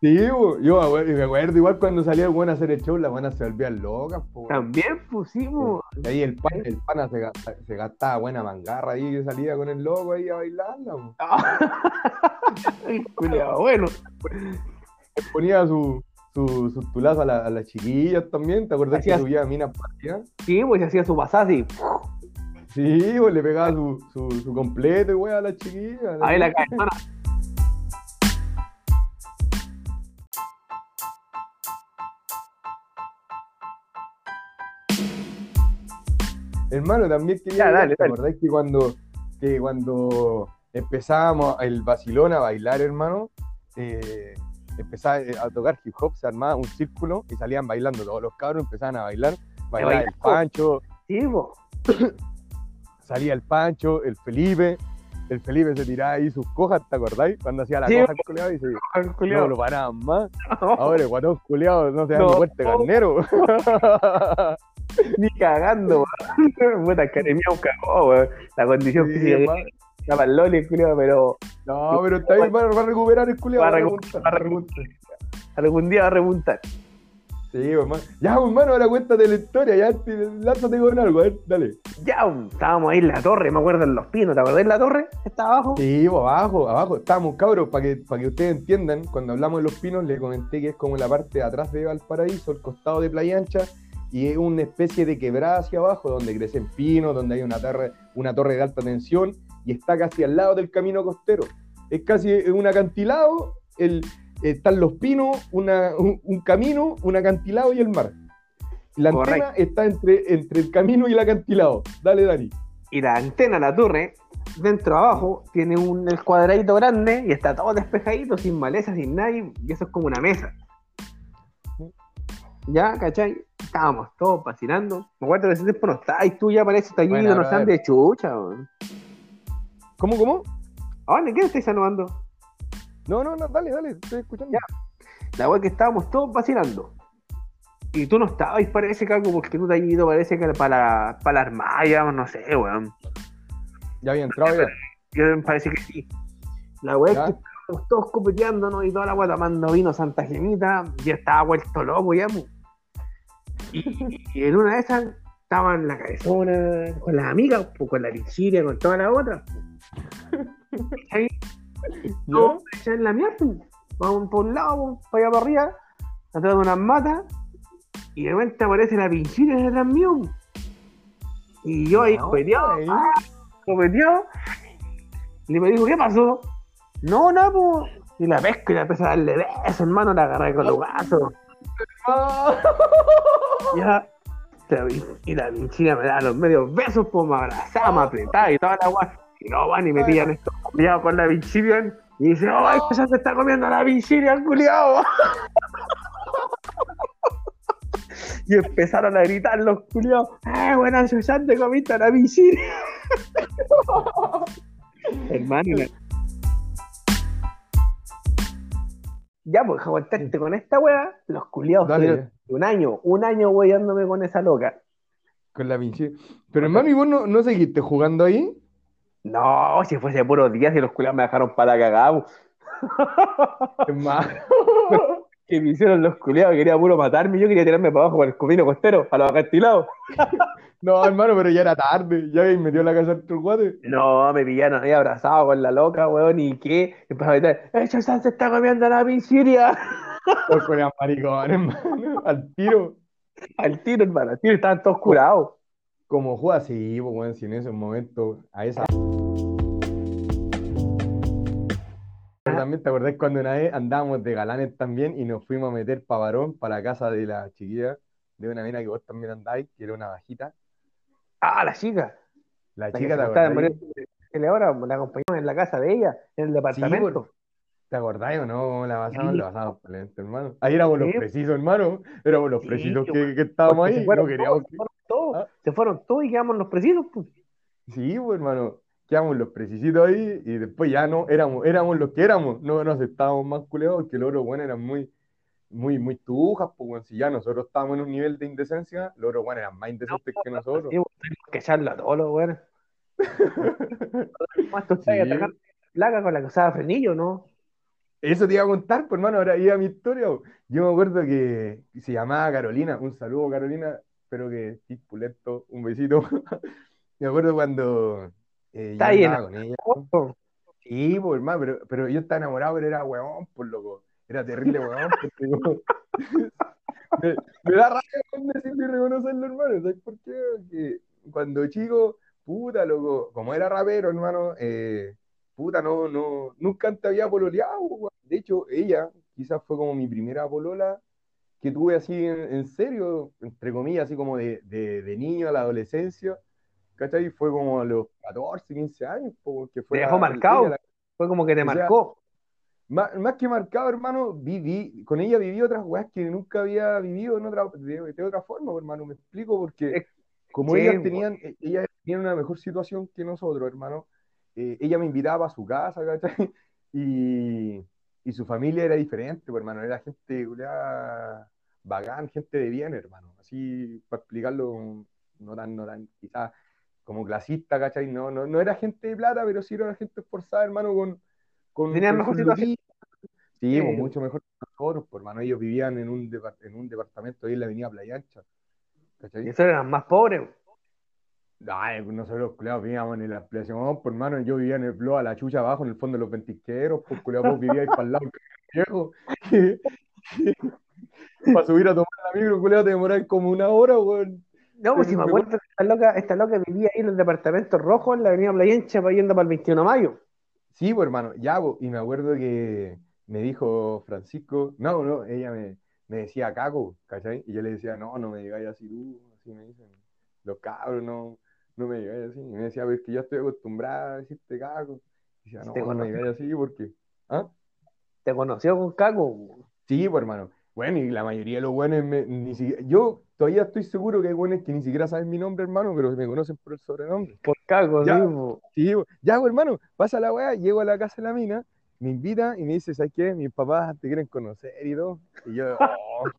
Sí, yo me acuerdo, igual cuando salía el a hacer el show, las buenas se volvían locas, po. también pusimos. Ahí el, pan, el pana se, gasta- se gastaba buena mangarra ahí y salía con el loco ahí a bailarla, culiao, bueno, ponía su, su, su tulazo a, la- a las chiquillas también, ¿te acuerdas Hacía- que subía minas partidas? sí, pues hacía su pasada así, Sí, pues le pegaba su, su, su completo y weón a las chiquillas. ahí la cabezona. Hermano, también quería. Ya, dale, ¿Te dale. acordás que cuando, que cuando empezábamos el vacilón a bailar, hermano, eh, empezaba eh, a tocar hip hop, se armaba un círculo y salían bailando todos los cabros, empezaban a bailar, bailaba el. Pancho, Sí, salía el Pancho, el Felipe, el Felipe se tiraba ahí sus cojas, ¿te acordáis? Cuando hacía la Sí, coja culeado y se, no lo paraban más. Ahora el guatón culeado no se da No. cuenta carnero. Ni cagando, weón. Puta, Caremiao cagó, weón. La condición Sí, física estaba el Loli, culiao, pero No, pero está bien, va, va a recuperar el culeado. Va a va va a remontar. algún día va a remontar. Sí, hermano. Ya, hermano, ahora cuéntate la historia, ya te- lánzate con algo, a ver, dale. Ya, estábamos ahí en la torre, me acuerdo en Los Pinos, ¿te acordás de la torre? Está abajo. Sí, abajo, abajo. Estábamos, cabros, para que, para que ustedes entiendan, cuando hablamos de los pinos, les comenté que es como la parte de atrás de Valparaíso, el costado de Playa Ancha, y es una especie de quebrada hacia abajo, donde crecen pinos, donde hay una torre, una torre de alta tensión, y está casi al lado del camino costero. Es casi un acantilado, el, están los pinos, una- un, un camino, un acantilado y el mar. La antena está entre, entre el camino y el acantilado. Dale, Dani. Y la antena, la torre, dentro abajo, tiene un el cuadradito grande y está todo despejadito, sin maleza, sin nadie, y eso es como una mesa. Ya, ¿cachai? Estábamos todos vacilando. Me acuerdo que ese tiempo no estabas, tú ya parece estallido, Buena, no están brother. de chucha, weón. ¿Cómo, cómo? ¿A dónde? ¿Qué estáis saludando? No, no, no, dale, dale, estoy escuchando. Ya. La weá que estábamos todos vacilando. Y tú no estabas, parece que algo, porque tú te has ido, parece que para la, para la armada, no sé, weón. Ya había entrado ya. Yo parece que sí. La weá es que estábamos todos copeteándonos y toda la weá tomando vino Santa Gemita. Yo estaba vuelto loco ya, mu. Y, y en una de esas estaba en la cabezona con las amigas, pues, con la Virginia, con toda la otra. Ahí, no, allá en la mierda, pues. vamos por un lado, pues, para allá para arriba, atrás de unas matas, y de repente aparece la Virginia detrás mío. Y yo ahí copeteado, ah, copeteado, y me dijo, ¿qué pasó? No, no, pues. Y la pesca y la empecé a darle besos, hermano, la agarré con los brazos. Ah. Ya. Y la pinchina me daba los medios besos, pues me abrazaba, me apretaba y toda la guay. Y no van y me pillan estos culiados con la pinchina. Y dice, oh, ay, ya se está comiendo la pinchina, el culiado. y empezaron a gritar los culiados, eh, buenas, ya te comiste la pinchina. Hermano, Ya, pues, aguantarte con esta wea, los culiados un año, un año weyándome con esa loca. Con la pinche. Pero hermano, ¿y vos no, no seguiste jugando ahí? No, si fuese puros días y los culiados me dejaron para cagada. Hermano. Que me hicieron los culiados, quería puro matarme, yo quería tirarme para abajo por el copino costero, a los acantilados. No, hermano, pero ya era tarde. Ya habéis metido la casa el guate. No, me pillaron ahí abrazado con la loca, weón, y qué. Empezó a gritar, ¡Eh, se está comiendo la pinchiria! Los coreanos maricones, hermano. Al tiro. Al tiro, hermano, al tiro estaban todos curados. Como juega así, pues, bueno, si en esos momentos, a esa. También ¿te acordás cuando una vez andábamos de galanes también y nos fuimos a meter pavarón para la casa de la chiquilla, de una mina que vos también andáis, que era una bajita? Ah, la chica. La chica, se ¿te acordás? ahora, la acompañamos en la casa de ella, en el departamento. ¿Te acordás o no? ¿Cómo la pasamos? Sí. La pasamos hermano. Ahí éramos los precisos, hermano. Éramos los precisos qué que, estábamos Porque ahí. se fueron No queríamos todos, que- se fueron todos, Ah. se fueron todos y quedamos los precisos, pues. Sí, pues, hermano. Quedamos los precisitos ahí y después ya no éramos, éramos los que éramos. No nos estábamos más culeados porque los otros buenos eran muy, muy, muy tujas, pues. Si ya nosotros estábamos en un nivel de indecencia, los otros buenos eran más indecentes que nosotros. Sí, tuvimos que echarlo a todos los la placa con la que usaba frenillo, ¿no? Eso te iba a contar, pues hermano, ahora iba mi historia. Yo me acuerdo que se llamaba Carolina, un saludo Carolina, espero que estés pulento, un besito. Me acuerdo cuando eh, Está ahí con ella. Sí, pues hermano, pero, pero yo estaba enamorado, pero era huevón, por loco. Era terrible huevón, porque me, me da rabia con decirlo y reconocerlo, hermano. ¿Sabes por qué? Porque cuando chico, puta, loco, como era rapero, hermano, eh, puta, no, no, nunca antes había pololeado, weón. De hecho, ella quizás fue como mi primera polola que tuve así en, en serio, entre comillas, así como de, de, de niño a la adolescencia. ¿Cachai? Fue como a los 14, 15 años, po, que fue Te dejó la- marcado. la- Fue como que te O sea, marcó. más, más que marcado, hermano, viví, con ella viví otras weas que nunca había vivido en otra, de, de otra forma, hermano. Me explico, porque como sí, ellas tenían, e- ellas tenían una mejor situación que nosotros, hermano, eh, ella me invitaba a su casa, ¿cachai? Y, y su familia era diferente, hermano, era gente culiá, bacán, gente de bien, hermano. Así, para explicarlo, no tan, no tan, quizás como clasista, ¿cachai? No, no, no era gente de plata, pero sí era gente esforzada, hermano, con, con, Tenían mejor situación. Sí, pues, Sí. mucho mejor que nosotros, pues, hermano. Ellos vivían en un, en un departamento ahí en la avenida Playa Ancha. ¿Cachai? Y esos eran más pobres. Ay, pues nosotros, culiao, vivíamos en la ampliación, por hermano, yo vivía en el Blo a la chucha abajo, en el fondo de los ventisqueros, pues culiao, vos vivíais para el lado viejo. para subir a tomar la micro, culiao, te demoráis como una hora, weón. No, pues si me acuerdo que esta loca, esta loca vivía ahí en el departamento rojo en la avenida Playencha yendo para el 21 de mayo. Sí, pues hermano, ya, pues, y me acuerdo que me dijo Francisco, no, no, ella me, me decía caco, ¿cachai? Y yo le decía, no, no me digáis así tú, así me dicen, los cabros, no, no me digáis así. Y me decía, pero es que yo estoy acostumbrada a decirte caco. Y decía, no, no me digáis así porque, ¿ah? Te conoció con Caco. Sí, pues hermano. Bueno, y la mayoría de los buenos, me- ni siquiera, yo todavía estoy seguro que hay buenos que ni siquiera saben mi nombre, hermano, pero me conocen por el sobrenombre. Por Caco, Ya. sí, ya, hermano, pasa la weá, llego a la casa de la mina, me invita y me dice, ¿sabes qué? Mis papás te quieren conocer y todo. Y yo, oh,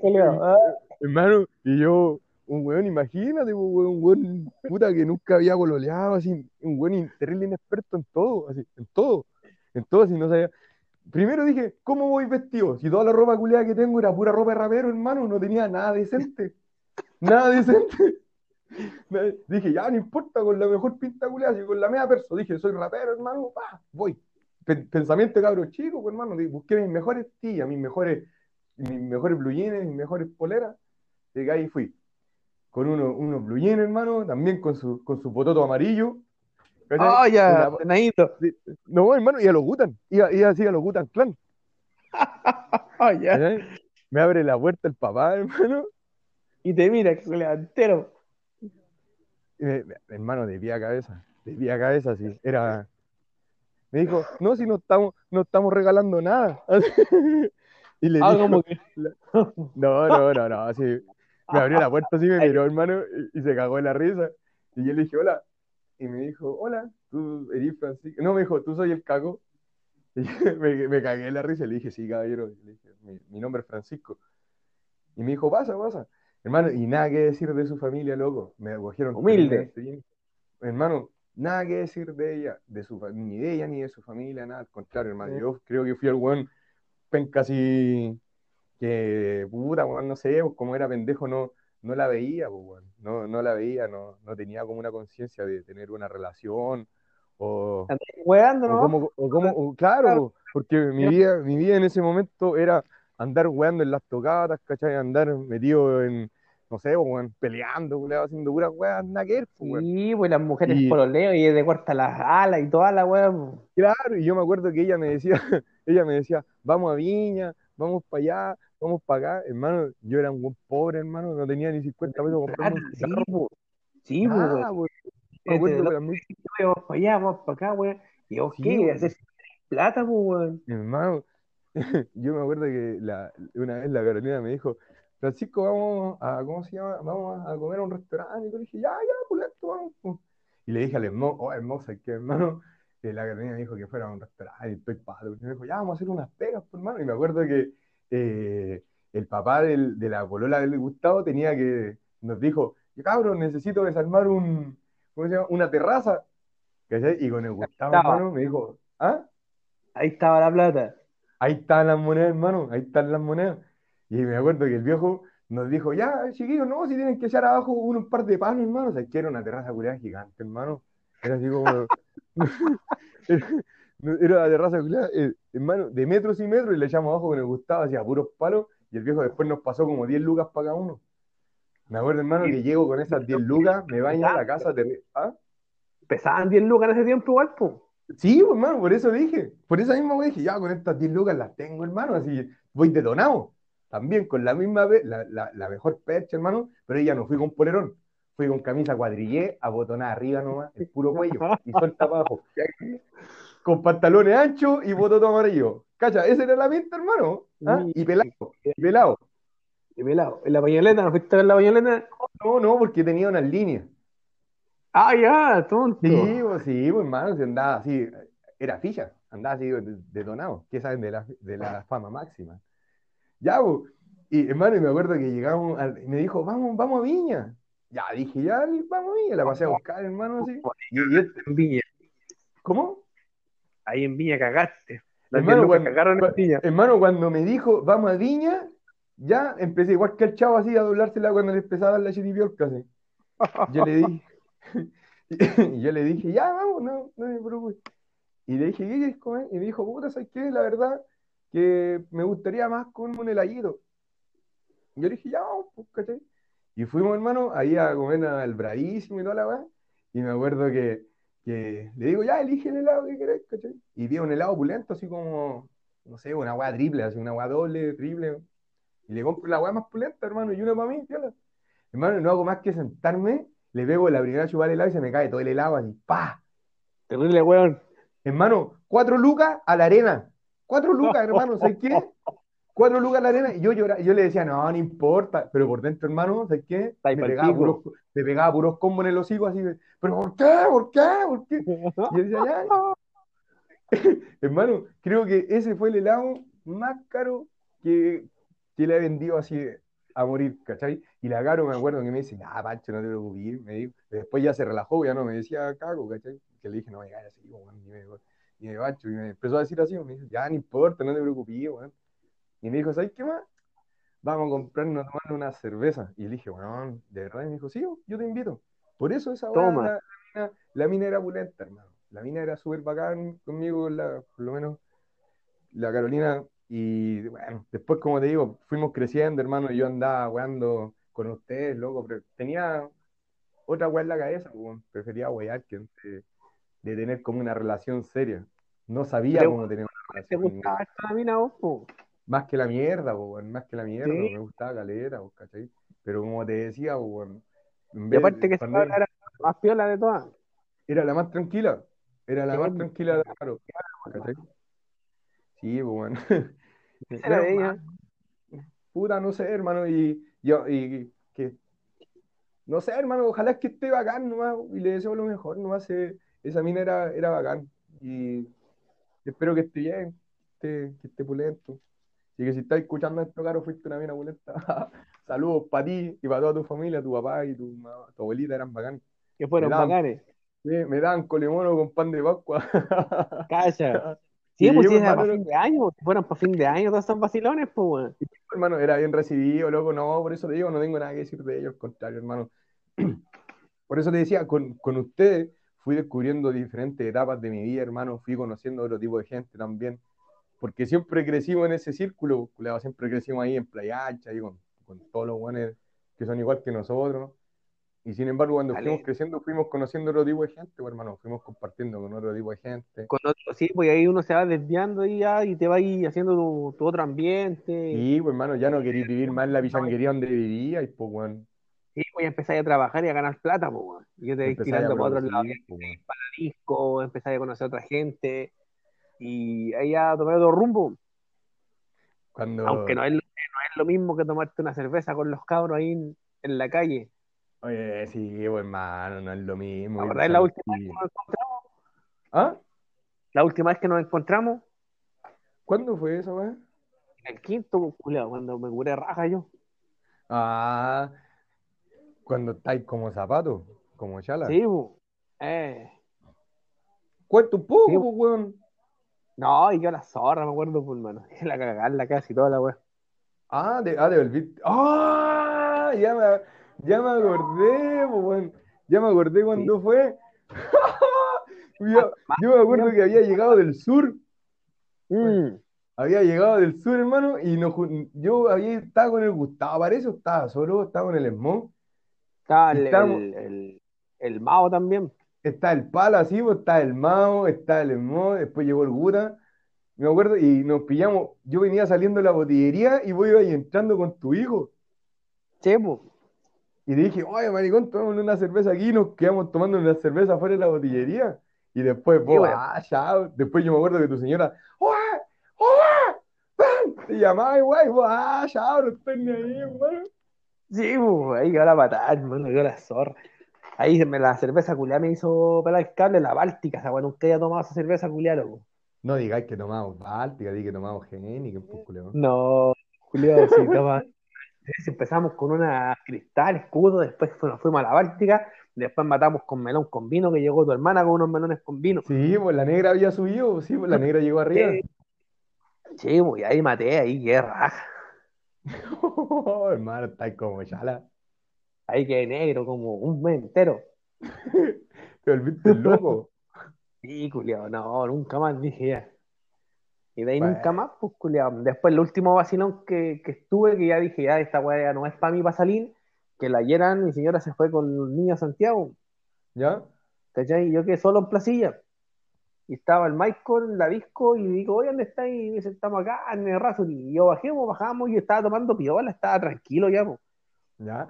colega. Ah, hermano, y yo, un weón, imagínate, un weón puta que nunca había gololeado, así, un weón terrible inexperto en todo, así, en todo, en todo, así, no sabía. Primero dije, ¿cómo voy vestido? Si toda la ropa culiada que tengo era pura ropa de rapero, hermano, no tenía nada decente. Nada decente. Dije, ya no importa, con la mejor pinta culiada, si con la media perso. Dije, soy rapero, hermano, pa, voy. Pen- Pensamiento cabro chico, pues, hermano. Busqué mis mejores tías, mis mejores, mis mejores blue jeans, mis mejores poleras. Y ahí fui. Con uno- unos blue jeans, hermano, también con su, con su pototo amarillo. Ah, ya, no, hermano, y a los Gutan. Iba así a los Gutan Clan. Ah, ya. Me abre la puerta el papá, hermano. Y te mira, que entero. y me- hermano, de pie a cabeza. De pie a cabeza, sí. Era. Me dijo, no, si no estamos, no estamos regalando nada. Y le Ah, dijo, como que. no, no, no, no, así. Me abrió la puerta así, me miró, hermano, y, y se cagó de la risa. Y yo le dije, hola. Y me dijo, hola, tú eres Francisco. No, me dijo, tú soy el. Y yo me, me cagué de la risa y le dije, sí, caballero. Y le dije, mi, mi nombre es Francisco. Y me dijo, pasa, pasa. Hermano, y nada que decir de su familia, loco. Me acogieron Humilde. bien. Hermano, nada que decir de ella, de su, ni de ella ni de su familia, nada, al contrario, hermano. Sí. Yo creo que fui el buen penca así que, puta, weón, no sé, como era pendejo, no, no la veía, pues, weón. No, no la veía, no, no tenía como una conciencia de tener una relación o, Weando, o ¿no? cómo, o cómo- o claro, porque mi vida, mi vida en ese momento era andar weando en las tocatas, ¿cachai? Andar metido en, no sé, weón, peleando, culiao, haciendo puras weas, nada que ver, weón. Sí, pues las mujeres Y- pololeo y de corta las alas y toda la pues. Claro, y yo me acuerdo que ella me decía, ella me decía, vamos a Viña, vamos para allá, vamos para acá. Hermano, yo era un buen pobre, hermano, no tenía ni 50 pesos para comprarme un sí, pues. Sí, pues. Este, lo- también, Vamos para allá, vamos para acá, weón. ¿Y vos Sí, qué? ¿Hacer plata, pues, weón? hermano, yo me acuerdo que la, una vez la Carolina me dijo, Francisco, vamos a, ¿cómo se llama? Vamos a comer a un restaurante. Y yo le dije, ya, ya, pulento, vamos. po". Y le dije al hermoso, oh, hermosa, que hermano, que la Carolina me dijo que fuera a un restaurante, y estoy pato. Y me dijo, ya, vamos a hacer unas pegas, pues, hermano. Y me acuerdo que eh, el papá del- de la polola del Gustavo tenía que, nos dijo, cabrón, necesito desarmar un, ¿cómo se llama? Una terraza. ¿Cachai? Y con el Gustavo, hermano, me dijo, ¿ah? Ahí estaba la plata. Ahí están las monedas, hermano, ahí están las monedas. Y me acuerdo que el viejo nos dijo, ya, chiquillos, no, si tienen que echar abajo un, un par de palos, hermano. O sea, que era una terraza culiada gigante, hermano. Era así como... era, la terraza culiada, eh, hermano, de metros y metros, y le echamos abajo con el Gustavo, hacía puros palos, y el viejo después nos pasó como 10 lucas para cada uno. Me acuerdo, hermano, que llego con esas 10 lucas, me baño en la casa, te... ¿Ah? Pesaban 10 lucas en ese tiempo igual. Sí, hermano, por eso dije. Por esa misma dije, ya con estas 10 lucas las tengo, hermano. Así voy detonado. También con la misma, la, la, la mejor percha, hermano. Pero ella no fui con polerón. Fui con camisa cuadrillé, abotonada arriba nomás, el puro cuello. Y suelta abajo. Con pantalones anchos y botón amarillo. Cacha, esa era la pinta, hermano. ¿Ah? Y pelado. Y pelado. Y pelado. ¿En la pañoleta? ¿No fuiste a ver la pañoleta? No, no, porque tenía unas líneas. Ah, ya, tonto. Sí, pues sí, pues hermano, si andaba así, era ficha, andaba así de- detonado, que saben de la, de la fama máxima. Ya, pues, y hermano, y me acuerdo que llegamos, al- y me dijo, vamos, vamos a Viña. Ya, dije, ya, vamos a Viña, la pasé a buscar, hermano, así. Y, y En Viña. ¿cómo? Ahí en Viña cagaste. Las Hermano, 10 lucas cuando- cagaron en Viña. hermano, cuando me dijo, vamos a Viña, ya empecé igual que el chavo así a doblársela cuando le empezaba a dar la chiripiorca, así. Yo le dije, y yo le dije, ya, vamos, no, no me preocupes. Y le dije, ¿qué quieres comer? Y me dijo, puta, ¿sabes qué? La verdad que me gustaría más comerme un heladito. Y yo le dije, ya, vamos, pues, ¿cachai? Y fuimos, hermano, ahí a comer al bravísimo y toda la weá. Y me acuerdo que, que le digo, ya, elige el helado que querés, ¿cachai? Y vi un helado opulento, así como, no sé, una weá triple, así una weá doble, triple. Y le compro la weá más pulenta, hermano, y una para mí, piola. Hermano, no hago más que sentarme, le pego la primera chupada de helado y se me cae todo el helado así, ¡pa! Terrible, weón. Hermano, cuatro lucas a la arena. Cuatro lucas, hermano, ¿sabes qué? Cuatro lucas la arena. Y yo lloraba, y yo le decía, no, no importa. Pero por dentro, hermano, ¿sabes qué? Me pegaba puros, me pegaba puros combos en el hocico así. ¿Pero por qué? ¿Por qué? ¿Por qué? Y yo decía, ya. Hermano, creo que ese fue el helado más caro que, que le he vendido así a morir, ¿cachai? Y la Caro me acuerdo que me dice, ah, Pancho, no te preocupes, me dijo. Después ya se relajó, ya no me decía cago, ¿cachai? Que le dije, no me caes así, weón, ni me, ni me Pancho, y me empezó a decir así, me dijo, ya, no importa, no te preocupes, weón. Y me dijo, ¿sabes qué más? Vamos a comprarnos a una cerveza. Y le dije, bueno, de verdad, y me dijo, sí, yo te invito. Por eso esa Toma. la, la mina, la mina era pulenta, hermano. La mina era súper bacán conmigo, la, por lo menos la Carolina. Y bueno, después, como te digo, fuimos creciendo, hermano. y Yo andaba weando con ustedes, loco. Pero tenía otra weá en la cabeza, pues, weón. prefería wear que de, de tener como una relación seria. No sabía Pero, cómo tener una ¿Te relación. gustaba esta mina po? Más que la mierda, po, más que la mierda, Sí. me gustaba caleta, po, ¿cachai? Pero como te decía, po, en Y vez aparte que cabra era la más piola de todas. era la más tranquila, era la más tranquila de Caro, ¿cachai? Sí, bueno. Era de ella. Puta, no sé, hermano, y yo, y que, no sé, hermano, ojalá que esté bacán nomás, y le deseo lo mejor, nomás, eh, esa mina era, era bacán, y espero que esté bien, que esté, que esté pulento. Así que si estás escuchando esto, Caro, fuiste una mina pulenta. Saludos para ti y para toda tu familia, tu papá y tu, mamá, tu abuelita eran bacán. Que fueron daban- bacanes. Sí, me daban colemono con pan de Pascua. Calla. Sí, Sí, pues si hermano, para fin de año, si fueran para fin de año todos esos vacilones, pues, weón. Hermano, era bien recibido, loco, no, por eso te digo, no tengo nada que decir de ellos, al contrario, hermano. Por eso te decía, con, con ustedes fui descubriendo diferentes etapas de mi vida, hermano, fui conociendo otro tipo de gente también, porque siempre crecimos en ese círculo, culiao, siempre crecimos ahí en Playa Ancha, ahí con, con todos los buenos que son igual que nosotros. Y sin embargo, cuando Dale. fuimos creciendo, fuimos conociendo otro tipo de gente, pues, hermano, fuimos compartiendo con otro tipo de gente. Con otro, sí, pues ahí uno se va desviando y ya, y te va ahí haciendo tu, tu otro ambiente. Y, pues, hermano, ya no queréis vivir más en la pichanguería donde vivíais, pues, weón. Sí, pues ya empezáis a trabajar y a ganar plata, pues, weón. Y yo te voy tirando para otros lados, producir, pues, weón. disco, empezáis a conocer a otra gente. Y ahí ya tomé otro rumbo. Cuando, Aunque no es, no es lo mismo que tomarte una cerveza con los cabros ahí en, en la calle. Oye, sí, pues, hermano, no es lo mismo. ¿La verdad es la última vez que nos encontramos? ¿Ah? La última vez que nos encontramos, ¿Cuándo fue eso, weón? en el quinto, pues, culiao, cuando me curé raja yo. Ah, cuando estáis como zapatos, como chala. Sí, pues. Eh. Cuenta un poco, Sí. pues, weón. No, y yo la zorra, me acuerdo, pues, hermano. La cagarla casi toda la weá. Ah, de, ah, de volviste. ¡Ah! Ya me, ya me acordé, pues. Ya me acordé cuando fue. yo, yo me acuerdo que había llegado del sur. Mm. Había llegado del sur, hermano, y nos yo había estado con el Gustavo, parece, o estaba solo, estaba con el Esmón. Estaba el, el, el, el Mao también. Está el Pala, así, pues, está el Mao, está el Esmón, después llegó el Guta. Me acuerdo, y nos pillamos. Yo venía saliendo de la botillería y vos ibas entrando con tu hijo. Pues. Y dije, oye, maricón, tomémonos una cerveza aquí y nos quedamos tomando una cerveza afuera de la botillería. Y después, vos, bueno. ah, chao. Después yo me acuerdo que tu señora. ¡Ven! Te llamaba igual, y vos, ah, chao, no estoy ni ahí, hermano. Sí, pues. Ahí quedó la patada, hermano, quedó la zorra. Ahí me, la cerveza culiada me hizo pelar el cable, la Báltica, esa weá, nunca había tomado esa cerveza culiada, loco. No digáis que tomamos Báltica, di que tomamos Heineken, pues, culiao. No, culiado, sí, toma. Empezamos con una cristal, escudo, después nos fuimos a la Báltica, después matamos con melón con vino, que llegó tu hermana con unos melones con vino. Sí, pues la negra había subido, sí, pues la negra llegó arriba. Sí. Pues, ahí maté, ahí qué raja. hermano, estáis como chala. Ahí quedé negro como un mes entero. Te volviste loco. Sí, culiado, no, nunca más dije ya. Y de ahí Bueno. nunca más, pues culiado. Después el último vacilón que, que estuve, que ya dije, ya esta weá no es para mí, para salir, que la ayeran, mi señora se fue con los niños a Santiago, ¿Ya? ¿cachai? Y yo quedé solo en placilla. Y estaba el Michael en la disco y digo, oye, ¿dónde está? Y me dice, estamos acá en el Razor. Y yo bajé, pues, bajamos y yo estaba tomando piola, estaba tranquilo ya, pues.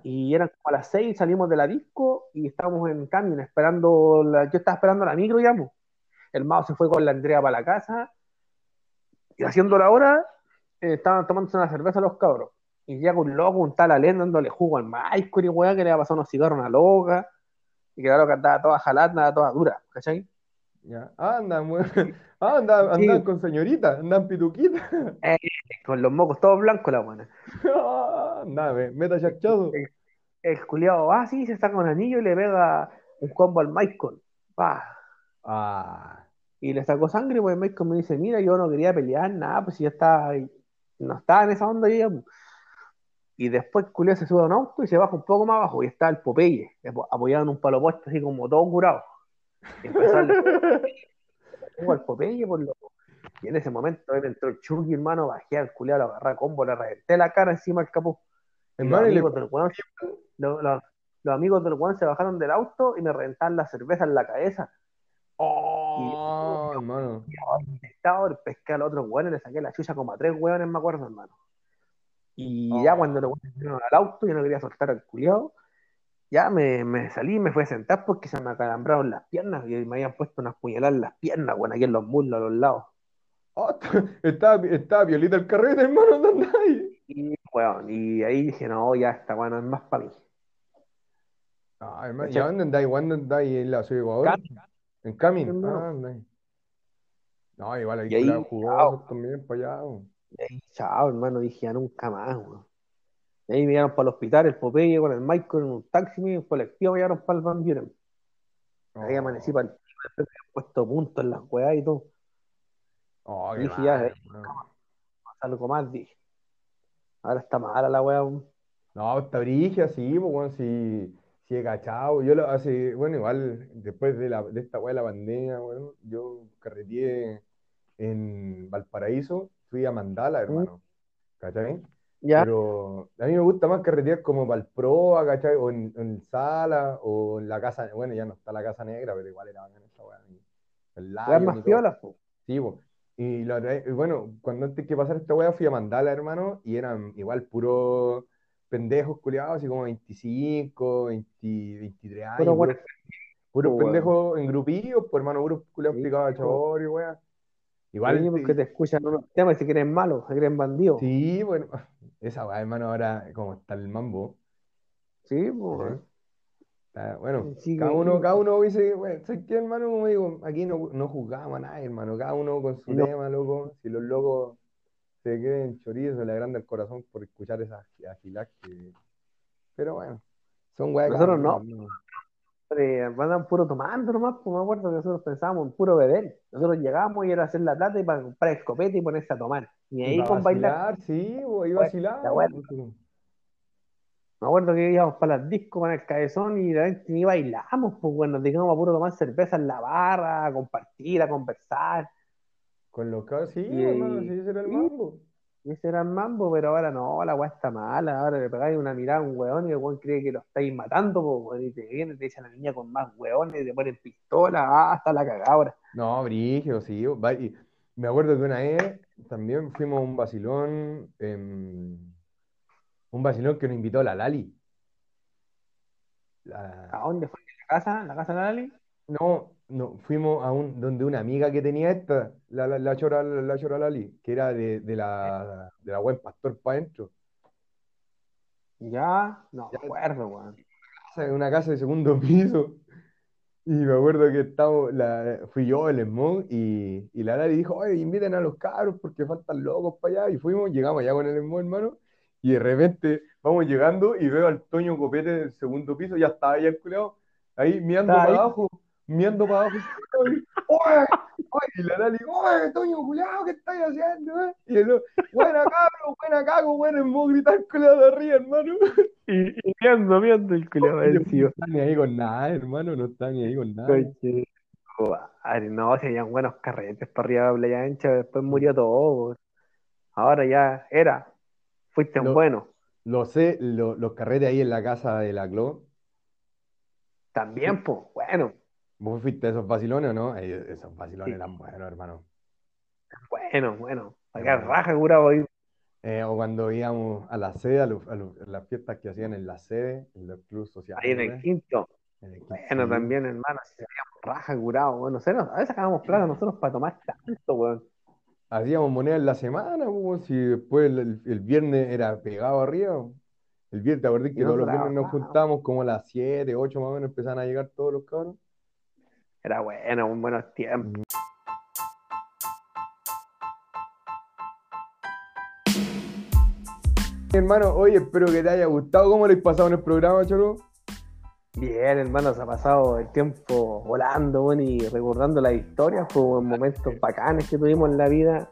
Y eran como a las seis, salimos de la disco y estábamos en camión esperando, la- yo estaba esperando la micro pues. El Mao se fue con la Andrea para la casa y haciendo la hora eh, estaban tomándose una cerveza los cabros. Y llega un loco, un tal Alén dándole jugo al Michael y weá que le había pasado unos cigarros a una loca y que la loca andaba toda jalada, toda dura, ¿cachai? ¿Ya? Ah, andan. Ah, andan, Sí. andan con señorita, andan pituquita. Con los mocos todos blancos la buena. Ah, Anda, me- meta chachazo. El culiado va así, se saca un anillo y le pega un combo al Michael. Pa. Ah, Y le sacó sangre, pues Michael me dice, mira, yo no quería pelear, nada, pues si ya estaba, no estaba en esa onda. Y después Culeo se sube a un auto y se baja un poco más abajo y está el Popeye, apo- apoyado en un palo puesto así como todo curado. Y empezó a al Popeye por loco. Y en ese momento me entró el Chucky, hermano, bajé al culiao, lo agarré a combo, le reventé la cara encima del capó. Y los y le- amigos del weón, los, los- los amigos del weón se bajaron del auto y me reventaron la cerveza en la cabeza. Oh, hermano. Estaba el pescado al otro weón y le saqué la chucha como a tres weones, me acuerdo, hermano. Y Oh. ya cuando los weones vinieron al auto, yo no quería soltar al culiao. Ya me, me salí, me fui a sentar porque se me acalambraron las piernas y me habían puesto unas puñaladas en las piernas, weón, aquí en los muslos, a los lados. Oh, estaba, estaba violita el carrete, hermano, ¿dónde andáis? Y, weón, y ahí dije, no, ya está, bueno, es más para mí. Ah, hermano, ¿y a dónde andáis? ¿Cuándo andáis en la ciudad de Ecuador? Cami. ¿En Camin? Hermano. Ah, andáis. No, igual hay culados jugosos también para allá. weón. Y ahí, chao, hermano, dije, ya nunca más, weón. Y ahí me llevaron para el hospital, el Popeye con el Michael en un taxi, un colectivo, me llevaron para el Van Buren. Ahí Oh. amanecí para el después me habían puesto puntos en las weas y todo. Oh, qué Dije, ya, mal, eh. Algo más, dije. Ahora está mala la wea. No, está brigia, sí, pues, bueno, sí, sí he cachado. Yo lo hace, bueno, igual, después de, la, de esta weá de la pandemia, bueno, yo carreteé en Valparaíso, fui a Mandala, hermano, ¿cachai? Ya. Pero a mí me gusta más carretear como para el Proa, ¿cachai? O en, en Sala, o en la Casa, bueno, ya no está la Casa Negra, pero igual era bacán esa weá. El más po. Sí, po. Y la bueno, cuando antes que pasara esta weá fui a Mandala, hermano, y eran igual puros pendejos culiados, así como 25, 20, 23 años, Puro puros, pendejos en grupillos, pues hermano, puros culiados Sí, picados a y weá. Sí, Igual, porque te escuchan unos temas y se creen malos, se creen bandidos. sí, bueno, esa weá, hermano, ahora como está el mambo. Sí, pues. bueno, Sí, cada uno, cada uno dice, bueno, ¿sabes qué, hermano? Como digo, aquí no, no juzgamos a nadie, hermano, cada uno con su No. tema, loco. Si los locos se creen chorizos, le agranda el corazón por escuchar esas agilas que... Pero bueno, son weas Nosotros no. Andan puro tomando nomás, pues me acuerdo que nosotros pensábamos en puro beber. Nosotros llegamos y era hacer la plata y para comprar escopeta y ponerse a tomar. Y ahí para con bailar. vacilar, sí, bo, y Bueno, vacilar. Me acuerdo que íbamos para las discos con el cabezón y ni bailamos, pues bueno, nos dedicamos a puro tomar cerveza en la barra, a compartir, a conversar. Con los cabros, sí, Y- hermano, sí, ese era el sí. mambo. Y ese era el mambo, pero ahora no, la weá está mala. Ahora le pegáis una mirada a un weón y el weón cree que lo estáis matando, y te viene, te dice a la niña con más weones, te ponen pistola, ah, hasta la cagada ahora. No, brígido, sí. y me acuerdo que una vez también fuimos a un vacilón, em, un vacilón que nos invitó la Lali. La- ¿A dónde fue? ¿En la casa? ¿En la casa de la Lali? no, no, fuimos a un, donde una amiga que tenía esta, la, la, la chora, la chora Lali, que era de, de la, de la buen pastor para adentro. Ya, no Ya. me acuerdo, weón. una casa de segundo piso. Y me acuerdo que estamos, la, fui yo, el Smog, y, y la Lali dijo, oye, inviten a los cabros porque faltan locos para allá. Y fuimos, llegamos allá con el Smog, hermano, y de repente vamos llegando y veo al Toño Copete del segundo piso, ya estaba ahí el culeado, ahí mirando para abajo, mirando para abajo. y, Oye, oye, y la Lali, oye, Toño, culeado, ¿qué estáis haciendo? eh?" Y el buena cabro, buena cago, buena Smog, gritar el culeado de arriba, hermano. Y, y viendo, viendo el culiao Oye, vencido. No está ni ahí con nada, hermano, no está ni ahí con nada. Madre, no, se habían buenos carretes para arriba de Playa Ancha, después murió todo. Ahora ya era, fuiste un bueno. Lo sé, lo- los carretes ahí en la casa de la Clo. También, pues, bueno, ¿Vos fuiste a esos vacilones o no? Esos vacilones Sí. eran buenos, hermano. bueno, bueno. Que raja curado ahí. Eh, o cuando íbamos a la sede, a, los- a las fiestas que hacían en la sede, en los clubes sociales. Ahí en el quinto. En el Bueno, quinto, también, hermano, si salíamos raja curado, bueno, no sé, a veces sacábamos plata nosotros para tomar tanto, weón. Hacíamos moneda en la semana, pues, si después el, el- el viernes era pegado arriba. El viernes, ¿te acordás que no todos los viernes nos juntábamos como a las 7, 8 más o menos empezaban a llegar todos los cabros? Era bueno, un buenos tiempos. Hermano, oye, espero que te haya gustado. ¿Cómo lo has pasado en el programa, Choro? Bien, hermano, se ha pasado el tiempo volando, y recordando las historias, pues, momentos bacanes que tuvimos en la vida,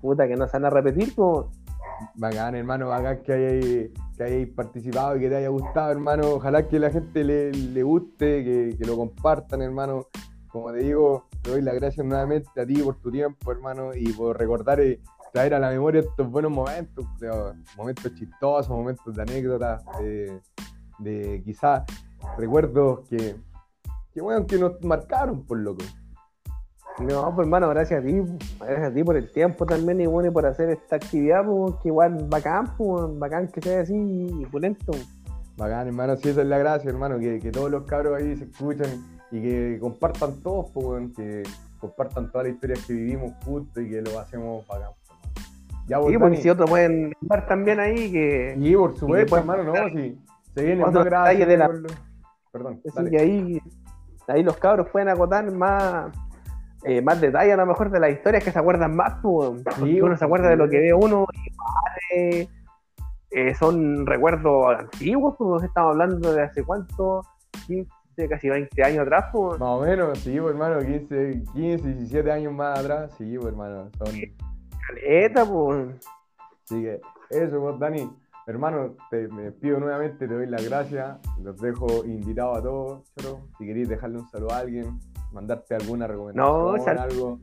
puta, que no se van a repetir, pues. Bacán, hermano, bacán que hayáis, que hayáis participado y que te haya gustado, hermano. Ojalá que la gente le, le guste, que, que lo compartan, hermano. Como te digo, te doy las gracias nuevamente a ti por tu tiempo, hermano, y por recordar y traer a la memoria estos buenos momentos, momentos chistosos, momentos de anécdotas, de, de quizás recuerdos que, que, bueno, que nos marcaron, por loco. No, pues hermano, gracias a ti, gracias a ti por el tiempo también y bueno, y por hacer esta actividad, pues, que igual bacán, pues, bacán que sea así y pulento. Bacán, hermano, sí, esa es la gracia, hermano, que, que todos los cabros ahí se escuchan y que compartan todos, pues, que compartan todas las historias que vivimos juntos y que lo hacemos bacán. pues. Ya, pues Dani. si otros pueden ver también ahí que, Sí, por supuesto, hermano, no, sí. Se vienen Otro más gracias. de la- Perdón, así que ahí, ahí los cabros pueden acotar más, eh, más detalle a lo mejor de las historias que se acuerdan más, pues, Sí, uno se acuerda de lo que ve uno y vale, eh, son recuerdos antiguos, pues estamos hablando de hace cuánto, 15, casi 20 años atrás, pues. Más o menos, sí, pues, hermano, 15, 15, 17 años más atrás, sí, pues, hermano, son... Caleta, pues. Así que eso, pues, Dani. Hermano, te, me despido nuevamente, te doy las gracias. Los dejo invitados a todos. Choro. Si queréis dejarle un saludo a alguien, mandarte alguna recomendación, sal- algo,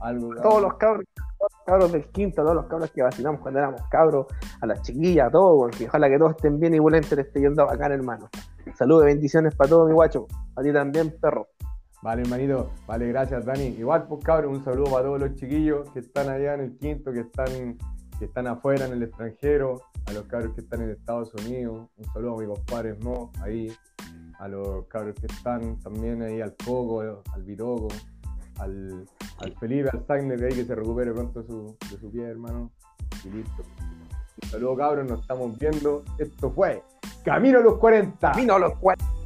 algo. Todos los cabros cabros del quinto, a todos los cabros que vacilamos cuando éramos cabros, a las chiquillas, a todos, weón, que ojalá que todos estén bien y Bulente le esté yendo bacán, hermano. Saludos y bendiciones para todos, mi guacho. A ti también, perro. Vale, hermanito. Vale, gracias, Dani. Igual, pues, cabrón, un saludo para todos los chiquillos que están allá en el quinto, que están, que están afuera en el extranjero, a los cabros que están en Estados Unidos. Un saludo a mi compadre Mo, ahí. A los cabros que están también ahí al Coco, al Bitoco, al, al Felipe, al Sagner, ahí que se recupere pronto su, de su pie, hermano. Y listo. Un saludo, cabros, nos estamos viendo. Esto fue Camino a los 40. Vino a los cuatro.